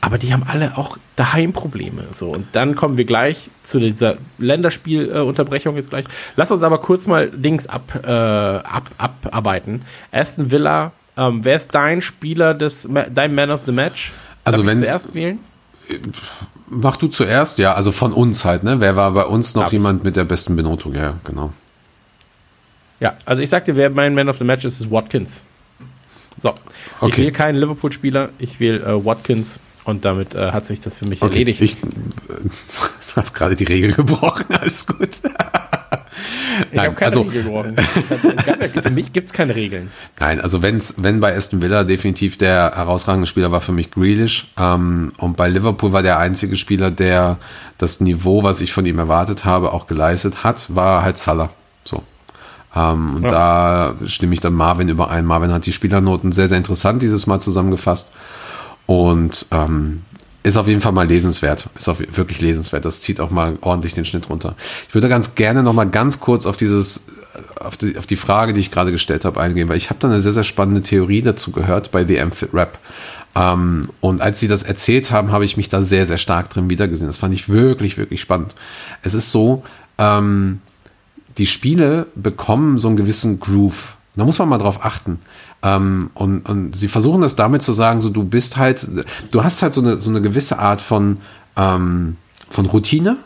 aber die haben alle auch daheim Probleme. So, und dann kommen wir gleich zu dieser Länderspielunterbrechung jetzt gleich. Lass uns aber kurz mal Dings ab, äh, ab, abarbeiten. Aston Villa, ähm, wer ist dein Spieler des, dein Man of the Match? Also ich wenn's- zuerst wählen? Mach du zuerst, ja, also von uns halt, ne? Wer war bei uns noch Ja. jemand mit der besten Benotung? Ja, genau. Ja, also ich sagte, wer mein Man of the Match ist, ist Watkins. So, ich Okay. wähle keinen Liverpool-Spieler, ich wähle äh, Watkins und damit äh, hat sich das für mich Okay, erledigt. ich, du hast gerade die Regel gebrochen, alles gut. Ich habe keine also- Regel ja, für mich gibt es keine Regeln. Nein, also wenn's, wenn bei Aston Villa definitiv der herausragende Spieler war für mich Grealish ähm, und bei Liverpool war der einzige Spieler, der das Niveau, was ich von ihm erwartet habe, auch geleistet hat, war halt Salah. So. Ähm, und da stimme ich dann Marvin überein. Marvin hat die Spielernoten sehr, sehr interessant dieses Mal zusammengefasst und ähm, ist auf jeden Fall mal lesenswert. Ist auch wirklich lesenswert. Das zieht auch mal ordentlich den Schnitt runter. Ich würde ganz gerne noch mal ganz kurz auf dieses, auf die, auf die Frage, die ich gerade gestellt habe, eingehen, weil ich habe da eine sehr, sehr spannende Theorie dazu gehört bei The Amphit Rap. Ähm, und als sie das erzählt haben, habe ich mich da sehr, sehr stark drin wiedergesehen. Das fand ich wirklich, wirklich spannend. Es ist so, ähm, die Spiele bekommen so einen gewissen Groove. Da muss man mal drauf achten. Ähm, und, und sie versuchen das damit zu sagen, so du bist halt, du hast halt so eine, so eine gewisse Art von, ähm, von Routine,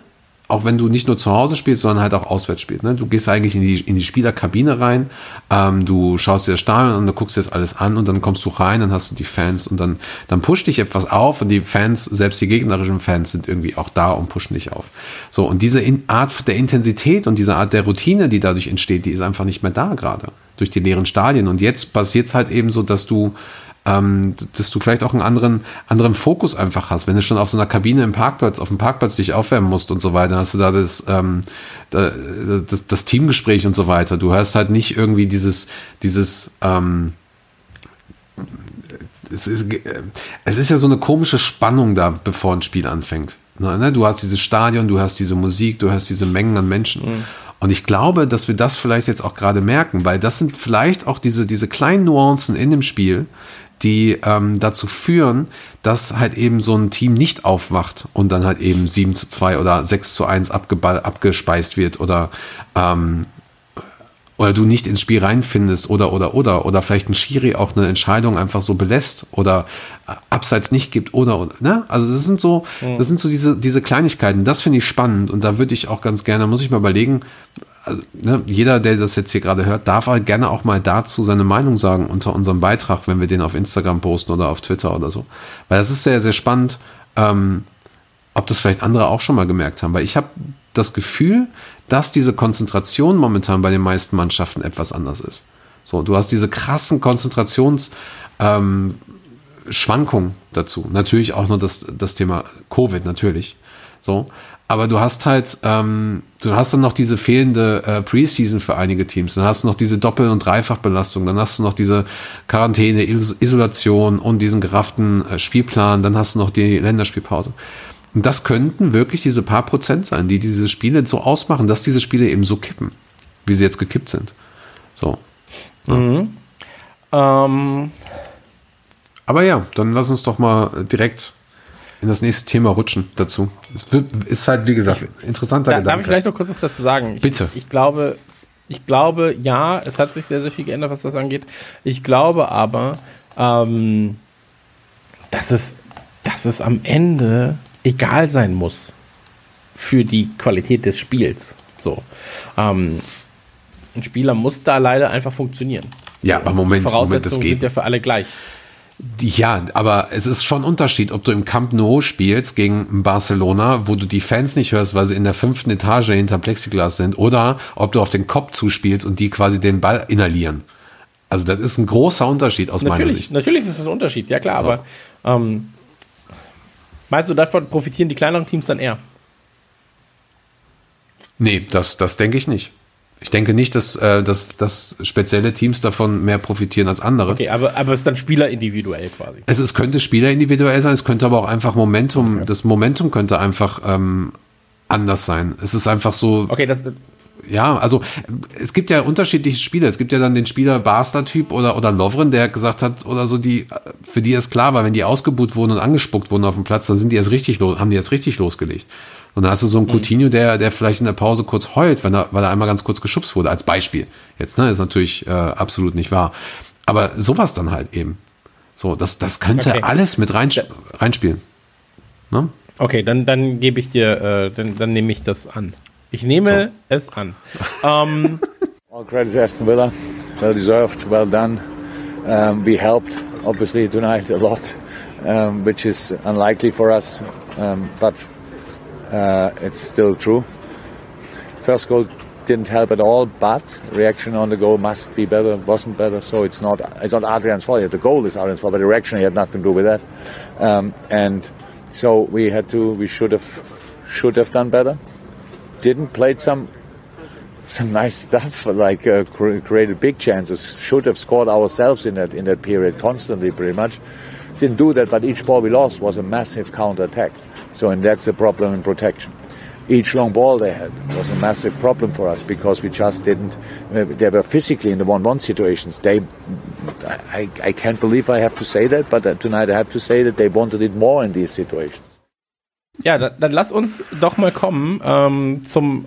auch wenn du nicht nur zu Hause spielst, sondern halt auch auswärts spielst. Ne? Du gehst eigentlich in die, in die Spielerkabine rein, ähm, du schaust dir das Stadion an, du guckst dir das alles an und dann kommst du rein, dann hast du die Fans und dann, dann pusht dich etwas auf und die Fans, selbst die gegnerischen Fans sind irgendwie auch da und pushen dich auf. So, und diese in Art der Intensität und diese Art der Routine, die dadurch entsteht, die ist einfach nicht mehr da gerade durch die leeren Stadien. Und jetzt passiert es halt eben so, dass du ähm, dass du vielleicht auch einen anderen, anderen Fokus einfach hast. Wenn du schon auf so einer Kabine im Parkplatz, auf dem Parkplatz dich aufwärmen musst und so weiter, hast du da das, ähm, da, das, das Teamgespräch und so weiter. Du hörst halt nicht irgendwie dieses, dieses, ähm, es ist, äh, es ist ja so eine komische Spannung da, bevor ein Spiel anfängt. Ne? Du hast dieses Stadion, du hast diese Musik, du hast diese Mengen an Menschen. Und ich glaube, dass wir das vielleicht jetzt auch gerade merken, weil das sind vielleicht auch diese, diese kleinen Nuancen in dem Spiel, die ähm, dazu führen, dass halt eben so ein Team nicht aufwacht und dann halt eben 7 zu 2 oder 6 zu 1 abgeball, abgespeist wird oder ähm, oder du nicht ins Spiel reinfindest oder oder oder oder vielleicht ein Schiri auch eine Entscheidung einfach so belässt oder äh, abseits nicht gibt oder oder ne? Also das sind so das sind so diese diese Kleinigkeiten. Das finde ich spannend und da würde ich auch ganz gerne muss ich mal überlegen also, ne, jeder der das jetzt hier gerade hört darf halt gerne auch mal dazu seine Meinung sagen unter unserem Beitrag wenn wir den auf Instagram posten oder auf Twitter oder so weil das ist sehr sehr spannend ähm, ob das vielleicht andere auch schon mal gemerkt haben, weil ich habe das Gefühl, dass diese Konzentration momentan bei den meisten Mannschaften etwas anders ist. So, du hast diese krassen Konzentrations ähm, dazu. Natürlich auch nur das, das Thema Covid, natürlich. So. Aber du hast halt, ähm, du hast dann noch diese fehlende äh, Preseason für einige Teams. Dann hast du noch diese Doppel- und Dreifachbelastung. Dann hast du noch diese Quarantäne, Is Isolation und diesen gerafften äh, Spielplan. Dann hast du noch die Länderspielpause. Und das könnten wirklich diese paar Prozent sein, die diese Spiele so ausmachen, dass diese Spiele eben so kippen, wie sie jetzt gekippt sind. So. Ähm, Aber ja, dann lass uns doch mal direkt in das nächste Thema rutschen dazu. Es wird, ist halt, wie gesagt, interessanter da, darf ich Gedanke. vielleicht noch kurz was dazu sagen? Ich, Bitte. Ich glaube, Ich glaube, ja, es hat sich sehr, sehr viel geändert, was das angeht. Ich glaube aber, ähm, dass, es, dass es am Ende egal sein muss für die Qualität des Spiels. So. Ähm, ein Spieler muss da leider einfach funktionieren. Ja, aber Moment, Die Moment, das geht. sind ja für alle gleich. Ja, aber es ist schon ein Unterschied, ob du im Camp Nou spielst gegen Barcelona, wo du die Fans nicht hörst, weil sie in der fünften Etage hinter Plexiglas sind, oder ob du auf den Kopf zuspielst und die quasi den Ball inhalieren. Also das ist ein großer Unterschied aus meiner Natürlich, Sicht. natürlich ist es ein Unterschied, ja klar, So. aber ähm, meinst du, davon profitieren die kleineren Teams dann eher? Nee, das, das denke ich nicht. Ich denke nicht, dass, äh, dass, dass spezielle Teams davon mehr profitieren als andere. Okay, aber, aber es ist dann Spieler individuell quasi. Es, es könnte Spieler individuell sein, es könnte aber auch einfach Momentum, das Momentum könnte einfach ähm, anders sein. Es ist einfach so, Okay, das, ja, also es gibt ja unterschiedliche Spieler. Es gibt ja dann den Spieler Barster-Typ oder, oder Lovren, der gesagt hat, oder so, die, für die ist klar war, wenn die ausgebuht wurden und angespuckt wurden auf dem Platz, dann sind die erst richtig los, haben die erst richtig losgelegt. Und dann hast du so einen Coutinho, der, der vielleicht in der Pause kurz heult, wenn er, weil er einmal ganz kurz geschubst wurde, als Beispiel. Jetzt, ne, ist natürlich äh, absolut nicht wahr. Aber sowas dann halt eben. So, das, das könnte Okay. alles mit rein, reinspielen. Ne? okay, dann, dann gebe ich dir, äh, dann, dann nehme ich das an. Ich nehme es an. Ähm, All credit to Aston Villa. Well deserved, well done. Um, we helped, obviously, tonight a lot, um, which is unlikely for us, um, but uh, it's still true. First goal didn't help at all, but reaction on the goal must be better, wasn't better, so it's not it's not Adrian's fault. The goal is Adrian's fault, but the reaction he had nothing to do with that. Um, and so we had to, we should have, should have done better. Didn't played some some nice stuff, like uh, created big chances. Should have scored ourselves in that in that period constantly, pretty much. Didn't do that, but each ball we lost was a massive counter attack. So, and that's the problem in protection. Each long ball they had was a massive problem for us because we just didn't. Uh, they were physically in the one-one situations. They, I, I can't believe I have to say that, but uh, tonight I have to say that they wanted it more in these situations. ja, dann, dann lass uns doch mal kommen ähm, zum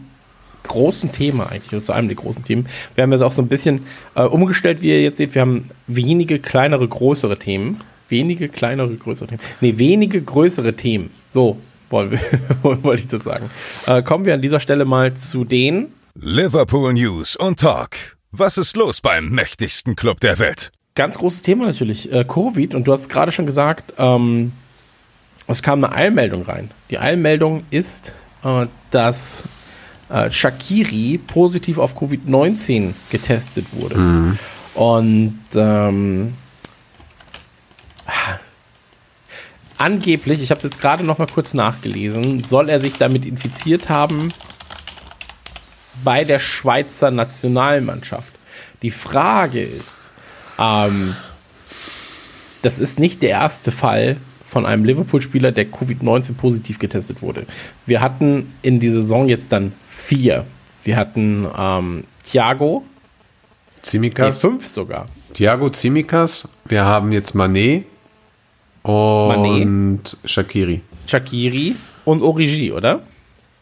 großen Thema eigentlich, zu einem der großen Themen. Wir haben jetzt auch so ein bisschen äh, umgestellt, wie ihr jetzt seht. Wir haben wenige kleinere, größere Themen. Wenige kleinere, größere Themen. Nee, wenige größere Themen. So wollen wir, wollte ich das sagen. Äh, kommen wir an dieser Stelle mal zu den Liverpool News und Talk. Was ist los beim mächtigsten Club der Welt? ganz großes Thema natürlich, äh, Covid. Und du hast gerade schon gesagt, ähm, es kam eine Eilmeldung rein. Die Eilmeldung ist, äh, dass äh, Shakiri positiv auf Covid-19 getestet wurde. Und ähm, angeblich, ich habe es jetzt gerade noch mal kurz nachgelesen, soll er sich damit infiziert haben bei der Schweizer Nationalmannschaft. Die Frage ist, ähm, das ist nicht der erste Fall von einem Liverpool-Spieler, der Covid-19 positiv getestet wurde. Wir hatten in dieser Saison jetzt dann vier. Wir hatten ähm, Thiago, nee, Tsimikas, fünf sogar. Thiago Tsimikas, wir haben jetzt Manet und Shakiri. Shakiri und Origi, oder?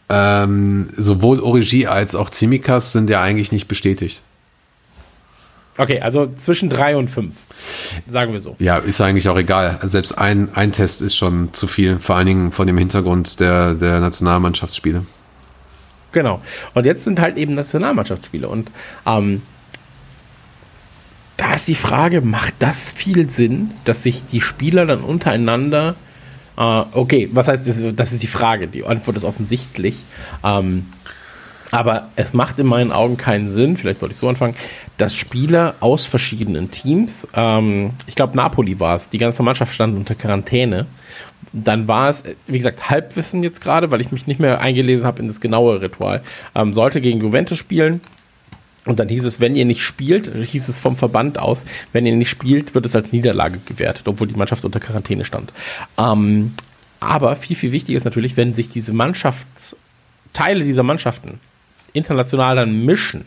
Ähm, sowohl Origi als auch Tsimikas sind ja eigentlich nicht bestätigt. Okay, also zwischen drei und fünf. Sagen wir so. Ja, ist eigentlich auch egal. Selbst ein, ein Test ist schon zu viel, vor allen Dingen von dem Hintergrund der, der Nationalmannschaftsspiele. Genau. Und jetzt sind halt eben Nationalmannschaftsspiele. Und ähm, da ist die Frage, macht das viel Sinn, dass sich die Spieler dann untereinander, äh, okay, was heißt das? Das ist die Frage. Die Antwort ist offensichtlich. Ähm, aber es macht in meinen Augen keinen Sinn, vielleicht sollte ich so anfangen, dass Spieler aus verschiedenen Teams, ähm, ich glaube Napoli war es, die ganze Mannschaft stand unter Quarantäne. Dann war es, wie gesagt, Halbwissen jetzt gerade, weil ich mich nicht mehr eingelesen habe in das genaue Ritual. Ähm, sollte gegen Juventus spielen. Und dann hieß es, wenn ihr nicht spielt, hieß es vom Verband aus, wenn ihr nicht spielt, wird es als Niederlage gewertet, obwohl die Mannschaft unter Quarantäne stand. Ähm, aber viel, viel wichtiger ist natürlich, wenn sich diese Mannschafts, Teile dieser Mannschaften international dann mischen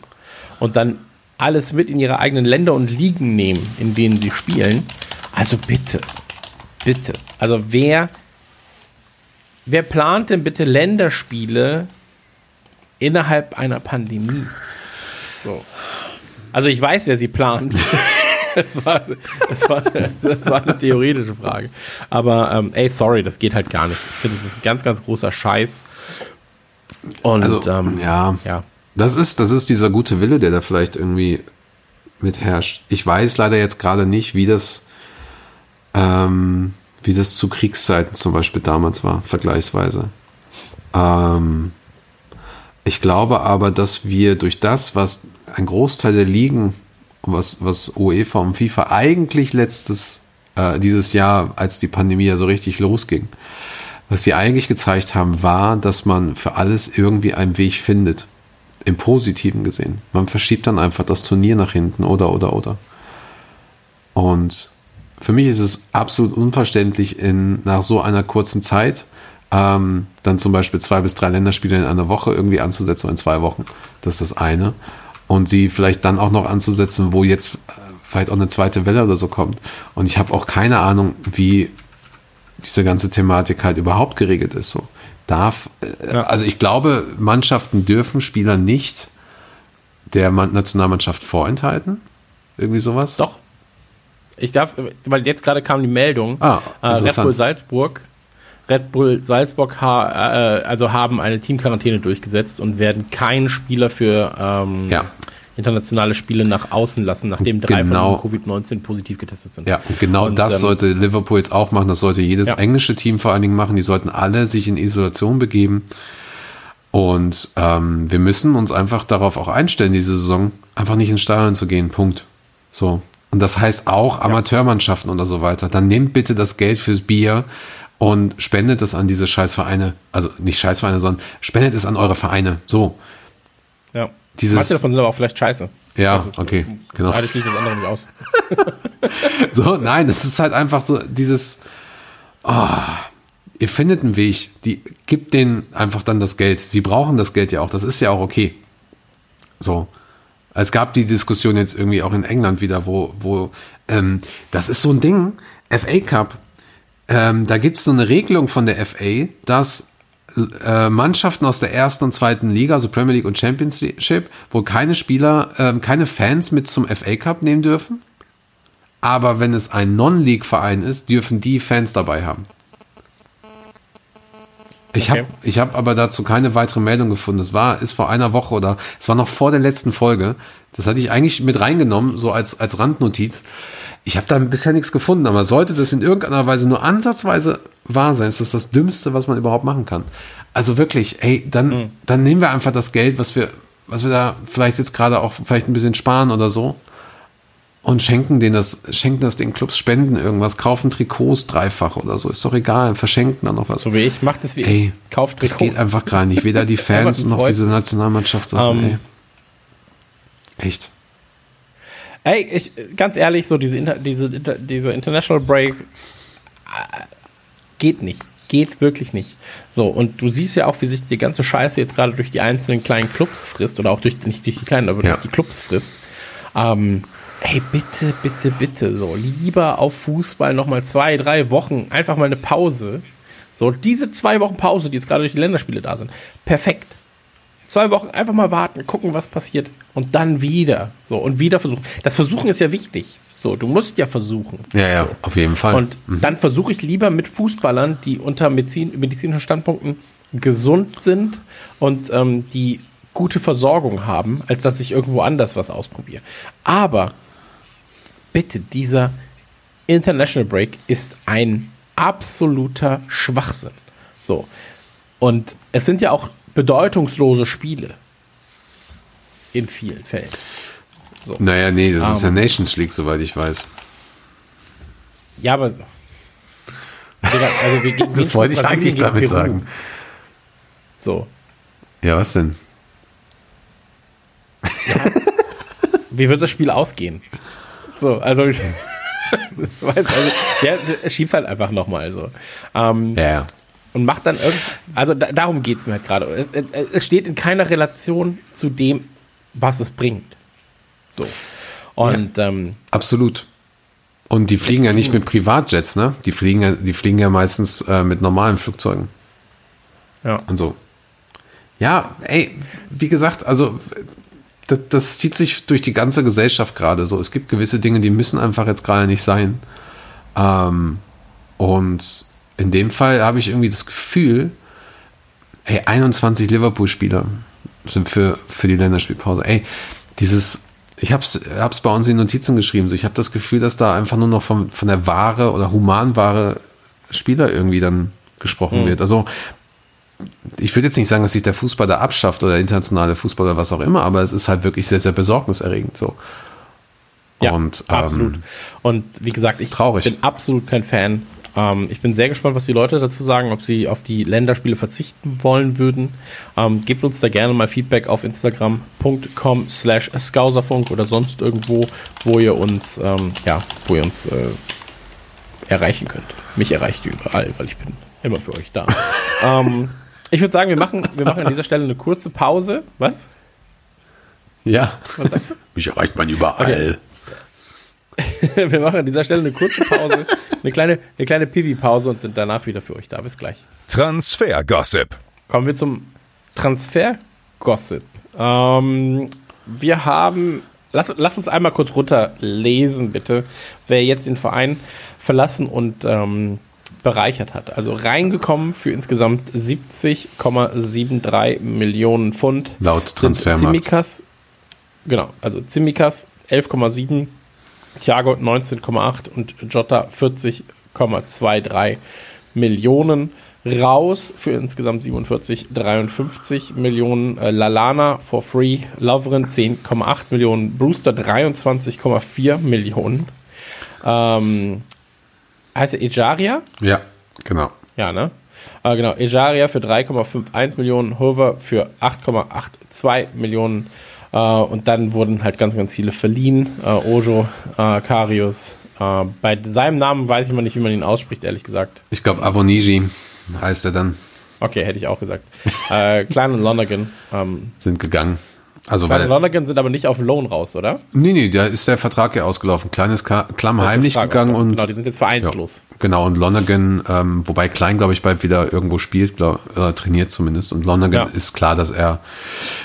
und dann alles mit in ihre eigenen Länder und Ligen nehmen, in denen sie spielen. Also bitte, bitte. Also wer, wer plant denn bitte Länderspiele innerhalb einer Pandemie? So. Also ich weiß, wer sie plant. das, war, das, war, das war eine theoretische Frage. Aber ähm, ey, sorry, das geht halt gar nicht. Ich finde, das ist ein ganz, ganz großer Scheiß. Und Also, ähm, ja. ja. Das ist, das ist dieser gute Wille, der da vielleicht irgendwie mit herrscht. Ich weiß leider jetzt gerade nicht, wie das, ähm, wie das zu Kriegszeiten zum Beispiel damals war, vergleichsweise. Ähm, ich glaube aber, dass wir durch das, was ein Großteil der Ligen, was, was UEFA und FIFA eigentlich letztes, äh, dieses Jahr, als die Pandemie ja so richtig losging, was sie eigentlich gezeigt haben, war, dass man für alles irgendwie einen Weg findet. Im Positiven gesehen. Man verschiebt dann einfach das Turnier nach hinten oder, oder, oder. Und für mich ist es absolut unverständlich, in, nach so einer kurzen Zeit ähm, dann zum Beispiel zwei bis drei Länderspiele in einer Woche irgendwie anzusetzen, in zwei Wochen. Das ist das eine. Und sie vielleicht dann auch noch anzusetzen, wo jetzt äh, vielleicht auch eine zweite Welle oder so kommt. Und ich habe auch keine Ahnung, wie diese ganze Thematik halt überhaupt geregelt ist. So darf, äh, Ja. also ich glaube, Mannschaften dürfen Spieler nicht der Man- Nationalmannschaft vorenthalten. Irgendwie sowas. Doch. Ich darf, weil jetzt gerade kam die Meldung, Ah, äh, Red. Bull Salzburg, Red Bull Salzburg ha, äh, also haben eine Teamquarantäne durchgesetzt und werden keinen Spieler für ähm, Ja. internationale Spiele nach außen lassen, nachdem drei Genau. von ihnen Covid-19 positiv getestet sind. Ja, und genau Und, das ähm, sollte Liverpool jetzt auch machen. Das sollte jedes Ja. englische Team vor allen Dingen machen. Die sollten alle sich in Isolation begeben. Und ähm, wir müssen uns einfach darauf auch einstellen, diese Saison einfach nicht ins Stadion zu gehen. Punkt. So. Und das heißt auch Amateurmannschaften oder so weiter. Dann nehmt bitte das Geld fürs Bier und spendet es an diese Scheißvereine. Also nicht Scheißvereine, sondern spendet es an eure Vereine. So. ja. Dieses- Manche davon sind aber auch vielleicht scheiße. Ja, okay, genau. Beide schließen das andere nicht aus. So, nein, es ist halt einfach so dieses, ah, ihr findet einen Weg, die gibt denen einfach dann das Geld. Sie brauchen das Geld ja auch, das ist ja auch okay. So. Es gab die Diskussion jetzt irgendwie auch in England wieder, wo, wo, ähm, das ist so ein Ding, FA Cup, ähm, da gibt es so eine Regelung von der FA, dass äh, Mannschaften aus der ersten und zweiten Liga, also Premier League und Championship, wo keine Spieler, ähm, keine Fans mit zum FA Cup nehmen dürfen. Aber wenn es ein Non-League-Verein ist, dürfen die Fans dabei haben. Ich Okay. habe ich hab aber dazu keine weitere Meldung gefunden. Es war, ist vor einer Woche oder es war noch vor der letzten Folge. Das hatte ich eigentlich mit reingenommen, so als, als Randnotiz. Ich habe da bisher nichts gefunden, aber sollte das in irgendeiner Weise nur ansatzweise wahr sein, ist das das Dümmste, was man überhaupt machen kann. Also wirklich, ey, dann, dann nehmen wir einfach das Geld, was wir, was wir da vielleicht jetzt gerade auch vielleicht ein bisschen sparen oder so und schenken denen das, schenken das den Clubs, spenden irgendwas, kaufen Trikots dreifach oder so, ist doch egal, verschenken dann noch was. So wie ich, macht es wie Ey, ich. Kauft das geht einfach gar nicht. Weder die Fans noch diese. Nationalmannschaftssachen, Ähm, ey. Echt. Ey, ich, ganz ehrlich, so diese, Inter, diese, diese International Break äh, geht nicht. Geht wirklich nicht. So, und du siehst ja auch, wie sich die ganze Scheiße jetzt gerade durch die einzelnen kleinen Clubs frisst oder auch durch, nicht durch die kleinen, aber Ja. durch die Clubs frisst. Ähm, ey, bitte, bitte, bitte, so, lieber auf Fußball nochmal zwei, drei Wochen, einfach mal eine Pause. So, diese zwei Wochen Pause, die jetzt gerade durch die Länderspiele da sind, perfekt. Zwei Wochen einfach mal warten, gucken, was passiert. Und dann wieder. So, und wieder versuchen. Das Versuchen ist ja wichtig. So, du musst ja versuchen. Ja, ja, auf jeden Fall. Und dann versuche ich lieber mit Fußballern, die unter Medizin, medizinischen Standpunkten gesund sind und ähm, die gute Versorgung haben, als dass ich irgendwo anders was ausprobiere. Aber bitte, dieser International Break ist ein absoluter Schwachsinn. So. Und es sind ja auch bedeutungslose Spiele. In vielen Fällen. So. naja, nee, das ist ja. Nations League, soweit ich weiß. Ja, aber. Also wir gegen Das wollte ich eigentlich damit Peru. sagen. So. Ja, was denn? Wie wird das Spiel ausgehen? So, also. ich- weiß, also der schiebt halt einfach nochmal so. Ähm, Ja, ja. Und macht dann irgendwie. Also da, darum geht es mir halt gerade. Es, es, es steht in keiner Relation zu dem, was es bringt. So. Und ähm, Absolut. Und die fliegen ja nicht mit Privatjets, ne? Die fliegen ja, die fliegen ja meistens äh, mit normalen Flugzeugen ja. und so. Ja, ey, wie gesagt, also das, das zieht sich durch die ganze Gesellschaft gerade so. Es gibt gewisse Dinge, die müssen einfach jetzt gerade nicht sein. Ähm, und in dem Fall habe ich irgendwie das Gefühl, ey, 21 Liverpool-Spieler sind für, für die Länderspielpause. Ey, dieses, ich habe es hab's bei uns in Notizen geschrieben, so ich habe das Gefühl, dass da einfach nur noch von, von der Ware oder Humanware Spieler irgendwie dann gesprochen wird. Also ich würde jetzt nicht sagen, dass sich der Fußball da abschafft oder der internationale Fußball oder was auch immer, aber es ist halt wirklich sehr, sehr besorgniserregend so. Ja, Und, ähm, absolut. Und wie gesagt, ich traurig. bin absolut kein Fan. Ähm, ich bin sehr gespannt, was die Leute dazu sagen, ob sie auf die Länderspiele verzichten wollen würden. Ähm, gebt uns da gerne mal Feedback auf instagram.com slash skauserfunk oder sonst irgendwo, wo ihr uns, ähm, ja, wo ihr uns äh, erreichen könnt. Mich erreicht ihr überall, weil ich bin immer für euch da. ähm, ich würde sagen, wir machen, wir machen an dieser Stelle eine kurze Pause. Was? Ja, Was sagst du? mich erreicht man überall. Wir machen an dieser Stelle eine kurze Pause, eine kleine, eine kleine Pipi-Pause und sind danach wieder für euch da. Bis gleich. Transfer-Gossip. Kommen wir zum Transfer-Gossip. Ähm, wir haben, lass, lass uns einmal kurz runterlesen, bitte, wer jetzt den Verein verlassen und ähm, bereichert hat. Also reingekommen für insgesamt 70,73 Millionen Pfund. Laut Transfermarkt. Tsimikas, genau, also Tsimikas 11,7, Thiago 19,8 und Jota 40,23 Millionen. Raus für insgesamt 47, 53 Millionen. Äh, Lalana for free. Lovren 10,8 Millionen. Brewster 23,4 Millionen. Ähm, heißt er Ejaria? Ja, genau. Ja, ne? Äh, genau, Ejaria für 3,51 Millionen, Hover für 8,82 Millionen. Äh, und dann wurden halt ganz, ganz viele verliehen. Äh, Ojo, äh, Karius. Bei seinem Namen weiß ich mal nicht, wie man ihn ausspricht, ehrlich gesagt. Ich glaube, Avoniji heißt er dann, Okay, hätte ich auch gesagt. äh, Klein und Lonergan. Ähm, sind gegangen. Also, Klein weil, Lonergan sind aber nicht auf Lohn raus, oder? nee, nee, da ist der Vertrag ja ausgelaufen. Kleines Klamm heimlich Frage, gegangen und Genau, die sind jetzt vereinslos. Ja, genau, und Lonergan, ähm, wobei Klein, glaube ich, bald wieder irgendwo spielt, glaub, äh, trainiert zumindest. Und Lonergan Ja. ist klar, dass er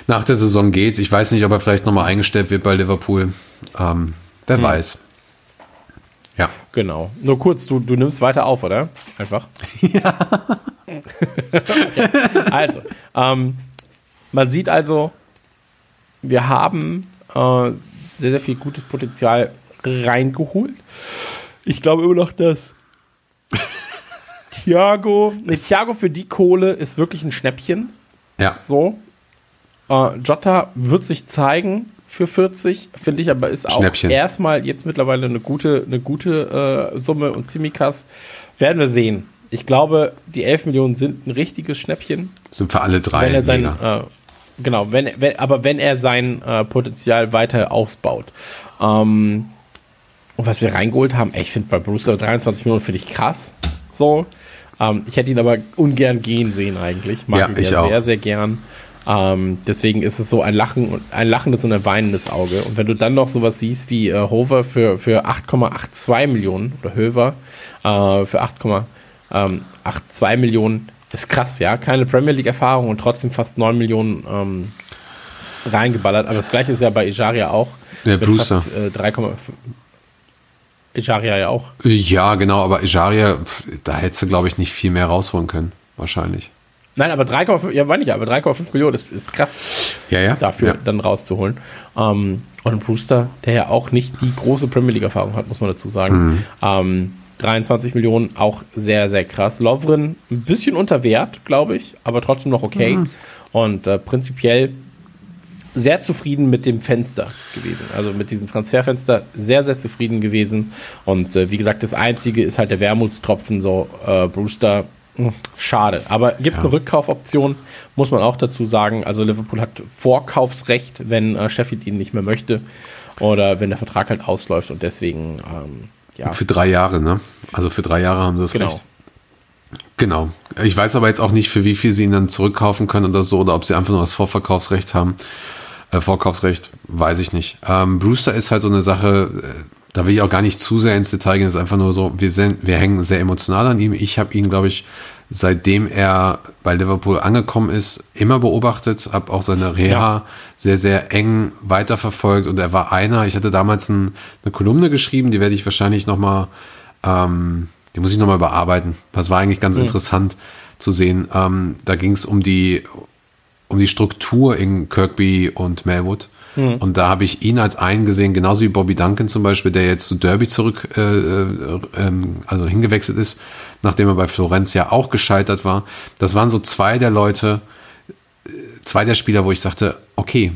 nach der Saison geht. Ich weiß nicht, ob er vielleicht nochmal eingestellt wird bei Liverpool. Ähm, wer Hm. weiß. Ja. Genau. Nur kurz, du, du nimmst weiter auf, oder? Einfach. Ja. okay. Also, ähm, man sieht also, wir haben äh, sehr, sehr viel gutes Potenzial reingeholt. Ich glaube immer noch, dass Thiago, nee, Thiago für die Kohle ist wirklich ein Schnäppchen. Ja. So. Äh, Jota wird sich zeigen für 40, finde ich, aber ist auch erstmal jetzt mittlerweile eine gute, eine gute äh, Summe und Simikas werden wir sehen. Ich glaube, die 11 Millionen sind ein richtiges Schnäppchen. Sind für alle drei. Wenn er sein, mega. äh, genau, wenn, wenn, aber wenn er sein äh, Potenzial weiter ausbaut. Ähm, und was wir reingeholt haben, ey, ich finde bei Brewster 23 Millionen finde ich krass. So. Ähm, ich hätte ihn aber ungern gehen sehen eigentlich. Mag Ja, ihn ich ja auch. sehr, sehr gern. Ähm, deswegen ist es so ein Lachen und ein lachendes und ein weinendes Auge. Und wenn du dann noch sowas siehst wie äh, Hover für, für 8,82 Millionen oder Höver äh, für 8,82 Millionen, ist krass, ja. Keine Premier League-Erfahrung und trotzdem fast 9 Millionen ähm, reingeballert. Aber das gleiche ist ja bei Ijaria auch. Mit Brewster. Äh, 3,5. Ijaria ja auch. Ja, genau, aber Ejaria, pf, da hättest du, glaube ich, nicht viel mehr rausholen können. Wahrscheinlich. Nein, aber 3,5, ja, meine ich, aber 3,5 Millionen ist, ist krass. Ja, ja. dafür Ja. dann rauszuholen. Ähm, und Brewster, der ja auch nicht die große Premier League-Erfahrung hat, muss man dazu sagen. Ähm, 23 Millionen, auch sehr, sehr krass. Lovren ein bisschen unter Wert, glaube ich, aber trotzdem noch okay. Und äh, prinzipiell sehr zufrieden mit dem Fenster gewesen. Also mit diesem Transferfenster sehr, sehr zufrieden gewesen. Und äh, wie gesagt, das Einzige ist halt der Wermutstropfen, so äh, Brewster. mh, Schade, aber gibt eine Rückkaufoption, muss man auch dazu sagen. Also Liverpool hat Vorkaufsrecht, wenn äh, Sheffield ihn nicht mehr möchte oder wenn der Vertrag halt ausläuft und deswegen ähm, ja, Für drei Jahre, ne? Also für drei Jahre haben sie das genau. Recht. Genau. Ich weiß aber jetzt auch nicht, für wie viel sie ihn dann zurückkaufen können oder so, oder ob sie einfach nur das Vorverkaufsrecht haben. Äh, Vorkaufsrecht, weiß ich nicht. Ähm, Brewster ist halt so eine Sache, äh, da will ich auch gar nicht zu sehr ins Detail gehen. Es ist einfach nur so, wir, sind, wir hängen sehr emotional an ihm. Ich habe ihn, glaube ich, seitdem er bei Liverpool angekommen ist, immer beobachtet, habe auch seine Reha Ja. sehr, sehr eng weiterverfolgt und er war einer, ich hatte damals ein, eine Kolumne geschrieben, die werde ich wahrscheinlich nochmal, ähm, die muss ich nochmal bearbeiten. Das war eigentlich ganz interessant zu sehen. Ähm, da ging es um die, um die Struktur in Kirkby und Melwood. Und da habe ich ihn als einen gesehen, genauso wie Bobby Duncan zum Beispiel, der jetzt zu Derby zurück, äh, äh, ähm, also hingewechselt ist, nachdem er bei Florenz ja auch gescheitert war. Das waren so zwei der Leute, äh, zwei der Spieler, wo ich sagte, okay,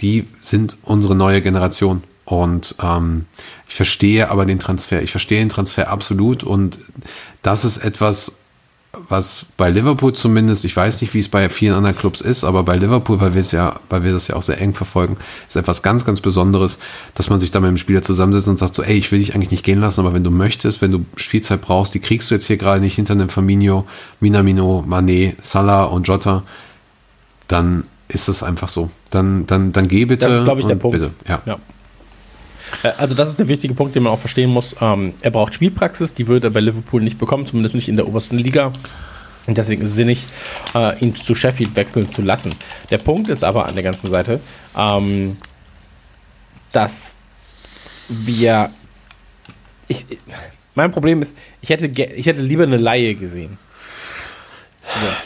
die sind unsere neue Generation. Und ähm, ich verstehe aber den Transfer. Ich verstehe den Transfer absolut. Und das ist etwas, was bei Liverpool zumindest, ich weiß nicht, wie es bei vielen anderen Clubs ist, aber bei Liverpool, weil wir es ja, weil wir das ja auch sehr eng verfolgen, ist etwas ganz, ganz Besonderes, dass man sich da mit dem Spieler zusammensetzt und sagt so, ey, ich will dich eigentlich nicht gehen lassen, aber wenn du möchtest, wenn du Spielzeit brauchst, die kriegst du jetzt hier gerade nicht hinter einem Firmino, Minamino, Mané, Salah und Jota, dann ist es einfach so. Dann, dann, dann geh bitte. Das ist, glaube ich, der Punkt. Bitte. Ja. Ja. Äh, Also das ist der wichtige Punkt, den man auch verstehen muss. Ähm, er braucht Spielpraxis, die wird er bei Liverpool nicht bekommen, zumindest nicht in der obersten Liga. Und deswegen ist es sinnig, äh, ihn zu Sheffield wechseln zu lassen. Der Punkt ist aber an der ganzen Seite, ähm, dass wir. Ich, mein Problem ist, ich hätte, ich hätte lieber eine Laie gesehen.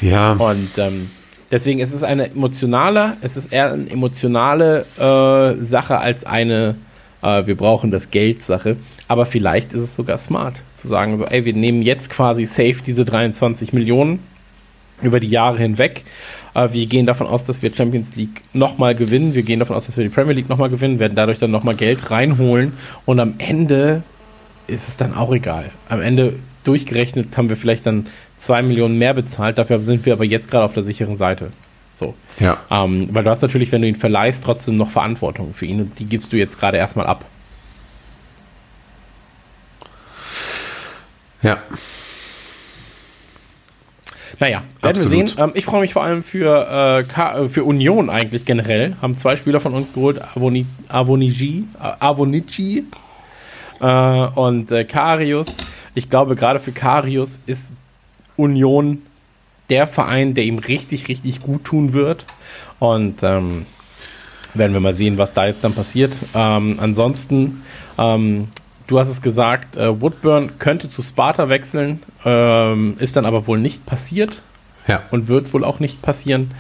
ja. Und ähm, deswegen ist es eine emotionale, es ist eher eine emotionale äh, Sache als eine, äh, wir brauchen das Geld Sache. Aber vielleicht ist es sogar smart zu sagen, so, ey, wir nehmen jetzt quasi safe diese 23 Millionen über die Jahre hinweg. Äh, wir gehen davon aus, dass wir Champions League nochmal gewinnen. Wir gehen davon aus, dass wir die Premier League nochmal gewinnen, werden dadurch dann nochmal Geld reinholen. Und am Ende ist es dann auch egal. Am Ende durchgerechnet haben wir vielleicht dann zwei Millionen mehr bezahlt. Dafür sind wir aber jetzt gerade auf der sicheren Seite. So. Ja. Ähm, weil du hast natürlich, wenn du ihn verleihst, trotzdem noch Verantwortung für ihn und die gibst du jetzt gerade erstmal ab. Ja. Naja, werden wir Absolut. sehen. Ähm, ich freue mich vor allem für, äh, äh, für Union eigentlich generell. Haben zwei Spieler von uns geholt, Avoni, Avonigi, Avonici äh, und äh, Karius. Ich glaube, gerade für Karius ist Union der Verein, der ihm richtig, richtig gut tun wird. Und ähm, werden wir mal sehen, was da jetzt dann passiert. Ähm, ansonsten, ähm, du hast es gesagt, äh, Woodburn könnte zu Sparta wechseln, ähm, ist dann aber wohl nicht passiert Ja. und wird wohl auch nicht passieren.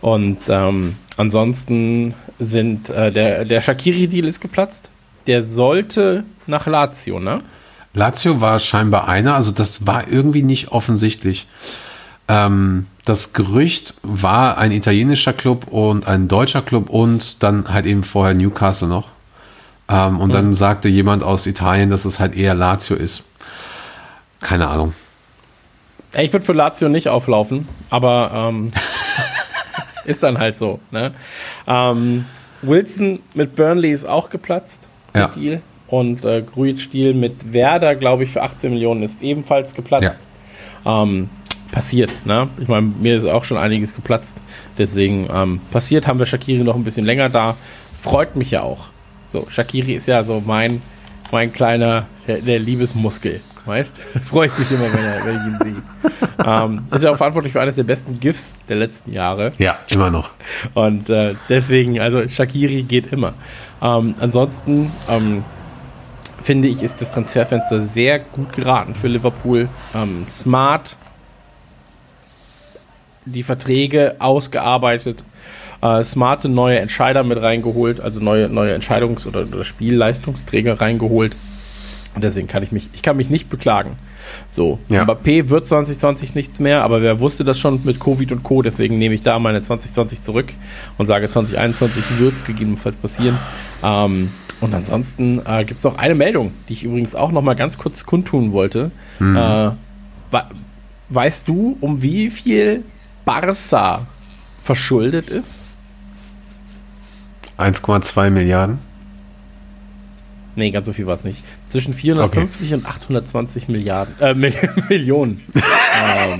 Und ähm, ansonsten sind äh, der, der Shakiri-Deal ist geplatzt. Der sollte nach Lazio, ne? Lazio war scheinbar einer, also das war irgendwie nicht offensichtlich. Ähm, das Gerücht war ein italienischer Club und ein deutscher Club und dann halt eben vorher Newcastle noch. Ähm, und dann sagte jemand aus Italien, dass es halt eher Lazio ist. Keine Ahnung. Ja, Ich würde für Lazio nicht auflaufen, aber ähm, ist dann halt so. Ne? Ähm, Wilson mit Burnley ist auch geplatzt. Ja. Deal. Und äh, Grujic-Deal mit Werder, glaube ich, für 18 Millionen ist ebenfalls geplatzt. Ähm, passiert, ne? Ich meine, mir ist auch schon einiges geplatzt. Deswegen ähm, passiert, haben wir Shakiri noch ein bisschen länger da. Freut mich ja auch. So, Shakiri ist ja so mein, mein kleiner, der, der Liebesmuskel. Weißt? Freue ich mich immer, wenn, er, wenn ich ihn sehe. ähm, ist ja auch verantwortlich für eines der besten GIFs der letzten Jahre. Ja, immer noch. Und äh, deswegen, also Shakiri geht immer. Ähm, ansonsten ähm, finde ich, ist das Transferfenster sehr gut geraten für Liverpool. Ähm, smart, die Verträge ausgearbeitet, äh, smarte neue Entscheider mit reingeholt, also neue, neue Entscheidungs- oder, oder Spielleistungsträger reingeholt. Und deswegen kann ich mich, ich kann mich nicht beklagen. So, Ja. Mbappé wird 2020 nichts mehr, aber wer wusste das schon mit Covid und Co., deswegen nehme ich da meine 2020 zurück und sage 2021 wird es gegebenenfalls passieren. Ähm, und ansonsten äh, gibt es noch eine Meldung, die ich übrigens auch noch mal ganz kurz kundtun wollte. Äh, we weißt du, um wie viel Barca verschuldet ist? 1,2 Milliarden. Nee, ganz so viel war es nicht. Zwischen 450 und 820 Milliarden, äh, Mil Millionen. ähm,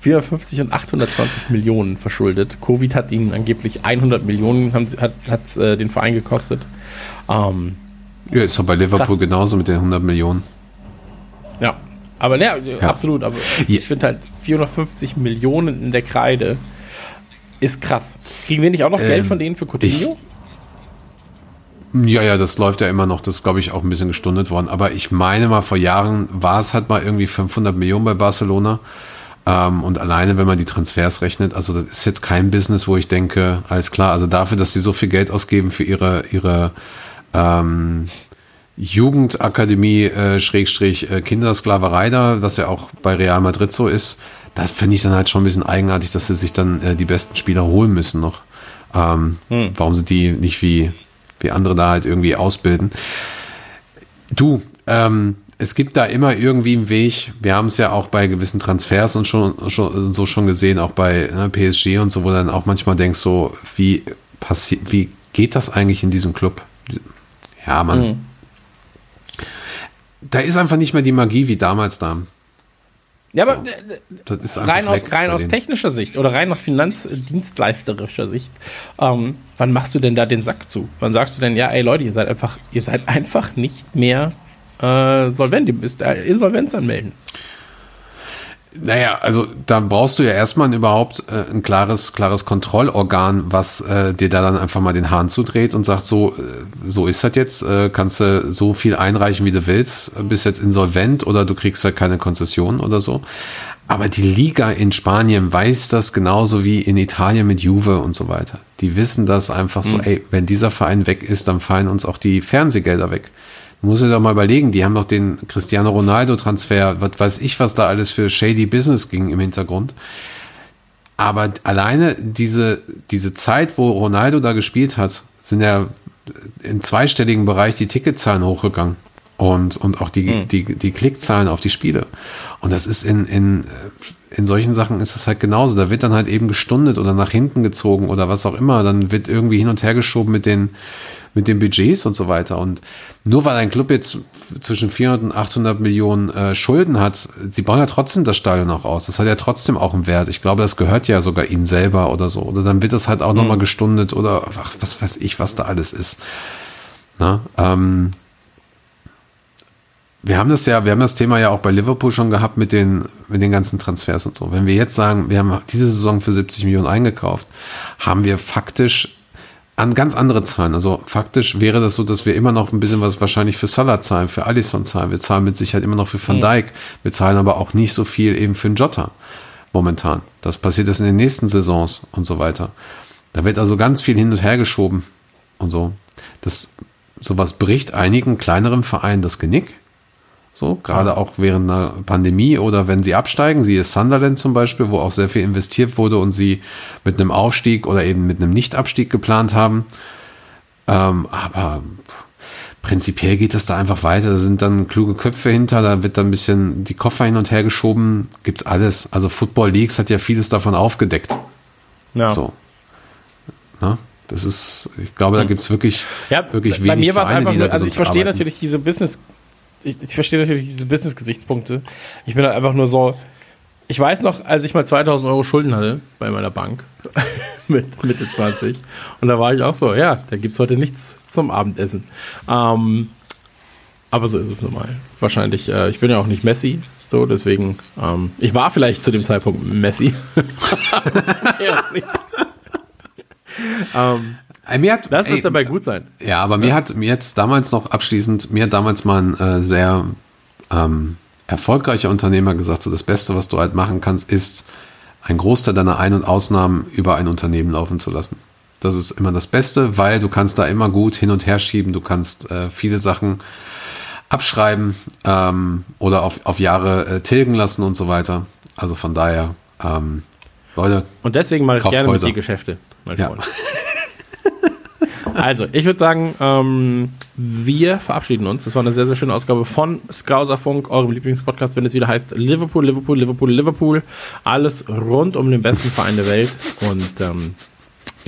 450 und 820 Millionen verschuldet. Covid hat ihnen angeblich 100 Millionen, haben, hat hat's, äh, den Verein gekostet. Ähm, Ja, ist doch bei Liverpool genauso mit den 100 Millionen. Ja. Aber ne, absolut. Aber Ja. ich finde halt 450 Millionen in der Kreide ist krass. Kriegen wir nicht auch noch Geld Ähm, von denen für Coutinho? Ja, ja, das läuft ja immer noch. Das ist, glaube ich, auch ein bisschen gestundet worden. Aber ich meine mal, vor Jahren war es halt mal irgendwie 500 Millionen bei Barcelona. Ähm, und alleine, wenn man die Transfers rechnet, also das ist jetzt kein Business, wo ich denke, alles klar, also dafür, dass sie so viel Geld ausgeben für ihre, ihre ähm, Jugendakademie, äh, Schrägstrich, äh, Kindersklaverei da, was ja auch bei Real Madrid so ist, das finde ich dann halt schon ein bisschen eigenartig, dass sie sich dann äh, die besten Spieler holen müssen noch. Ähm, Warum sie die nicht wie, wie andere da halt irgendwie ausbilden. Du, ähm, es gibt da immer irgendwie einen Weg. Wir haben es ja auch bei gewissen Transfers und schon, schon so schon gesehen, auch bei ne, PSG und so, wo du dann auch manchmal denkst, so, wie passiert, wie geht das eigentlich in diesem Club? Ja, man. Da ist einfach nicht mehr die Magie wie damals da. Ja, aber so. ist einfach rein aus, rein aus technischer Sicht oder rein aus finanzdienstleisterischer Sicht, ähm, wann machst du denn da den Sack zu? Wann sagst du denn, ja, ey Leute, ihr seid einfach, ihr seid einfach nicht mehr äh, solvent, ihr müsst äh, Insolvenz anmelden. Naja, also da brauchst du ja erstmal überhaupt äh, ein klares, klares Kontrollorgan, was äh, dir da dann einfach mal den Hahn zudreht und sagt, so, äh, so ist das jetzt, äh, kannst du so viel einreichen, wie du willst, bist jetzt insolvent oder du kriegst halt keine Konzession oder so. Aber die Liga in Spanien weiß das genauso wie in Italien mit Juve und so weiter. Die wissen das einfach so, ey, wenn dieser Verein weg ist, dann fallen uns auch die Fernsehgelder weg. Du musst dir doch mal überlegen, die haben noch den Cristiano Ronaldo-Transfer, was weiß ich, was da alles für shady Business ging im Hintergrund. Aber alleine diese, diese Zeit, wo Ronaldo da gespielt hat, sind ja im zweistelligen Bereich die Ticketzahlen hochgegangen. Und, und auch die, die, die Klickzahlen auf die Spiele. Und das ist in, in, in solchen Sachen ist es halt genauso. Da wird dann halt eben gestundet oder nach hinten gezogen oder was auch immer. Dann wird irgendwie hin und her geschoben mit den, mit den Budgets und so weiter. Und nur weil ein Club jetzt zwischen 400 und 800 Millionen äh, Schulden hat, sie bauen ja trotzdem das Stadion auch aus. Das hat ja trotzdem auch einen Wert. Ich glaube, das gehört ja sogar ihnen selber oder so. Oder dann wird das halt auch noch nochmal gestundet oder ach, was weiß ich, was da alles ist. Na, ähm, wir haben das ja, wir haben das Thema ja auch bei Liverpool schon gehabt mit den, mit den ganzen Transfers und so. Wenn wir jetzt sagen, wir haben diese Saison für 70 Millionen eingekauft, haben wir faktisch an ganz andere Zahlen. Also faktisch wäre das so, dass wir immer noch ein bisschen was wahrscheinlich für Salah zahlen, für Alisson zahlen. Wir zahlen mit Sicherheit immer noch für Van Dijk. Wir zahlen aber auch nicht so viel eben für einen Jota momentan. Das passiert jetzt in den nächsten Saisons und so weiter. Da wird also ganz viel hin und her geschoben und so. Das, sowas bricht einigen kleineren Vereinen das Genick. So, gerade auch während einer Pandemie oder wenn sie absteigen, siehe Sunderland zum Beispiel, wo auch sehr viel investiert wurde und sie mit einem Aufstieg oder eben mit einem Nichtabstieg geplant haben. Ähm, aber prinzipiell geht das da einfach weiter. Da sind dann kluge Köpfe hinter, da wird dann ein bisschen die Koffer hin und her geschoben. Gibt's alles. Also Football Leagues hat ja vieles davon aufgedeckt. Ja. So. Na, das ist, ich glaube, da gibt's wirklich, Ja, wirklich bei wenig mir war es Vereine, einfach die nur, da also ich verstehe arbeiten. natürlich diese Business, ich, ich verstehe natürlich diese Business-Gesichtspunkte. Ich bin halt einfach nur so, ich weiß noch, als ich mal 2000 Euro Schulden hatte bei meiner Bank mit Mitte 20 und da war ich auch so, ja, da gibt es heute nichts zum Abendessen. Ähm, aber so ist es nun mal. Wahrscheinlich, äh, ich bin ja auch nicht Messi, so, deswegen, ähm, ich war vielleicht zu dem Zeitpunkt Messi. ja, ähm, Mir hat, lass es dabei gut sein. Ja, aber mir hat mir jetzt damals noch abschließend, mir hat damals mal ein äh, sehr ähm, erfolgreicher Unternehmer gesagt, so das Beste, was du halt machen kannst, ist, einen Großteil deiner Ein- und Ausnahmen über ein Unternehmen laufen zu lassen. Das ist immer das Beste, weil du kannst da immer gut hin und her schieben, du kannst äh, viele Sachen abschreiben ähm, oder auf, auf Jahre äh, tilgen lassen und so weiter. Also von daher, ähm, Leute, Und deswegen mache ich gerne Häuser. mit dir Geschäfte, mein Ja. Freund. also, ich würde sagen, ähm, wir verabschieden uns. Das war eine sehr, sehr schöne Ausgabe von Skauserfunk, eurem Lieblingspodcast, wenn es wieder heißt Liverpool, Liverpool, Liverpool, Liverpool. Alles rund um den besten Verein der Welt. Und ähm,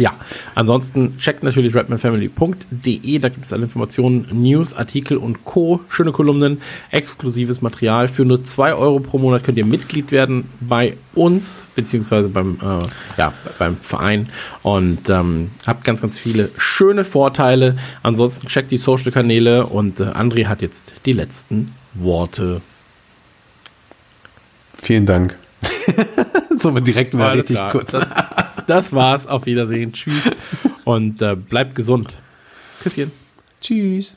Ja, ansonsten checkt natürlich redmanfamily.de, da gibt es alle Informationen, News, Artikel und Co. Schöne Kolumnen, exklusives Material. Für nur 2 Euro pro Monat könnt ihr Mitglied werden bei uns, beziehungsweise beim, äh, ja, beim Verein und ähm, habt ganz, ganz viele schöne Vorteile. Ansonsten checkt die Social-Kanäle und äh, André hat jetzt die letzten Worte. Vielen Dank. so direkt mal Alles richtig klar. kurz. Das, das war's. Auf Wiedersehen. Tschüss. Und äh, bleibt gesund. Küsschen. Tschüss.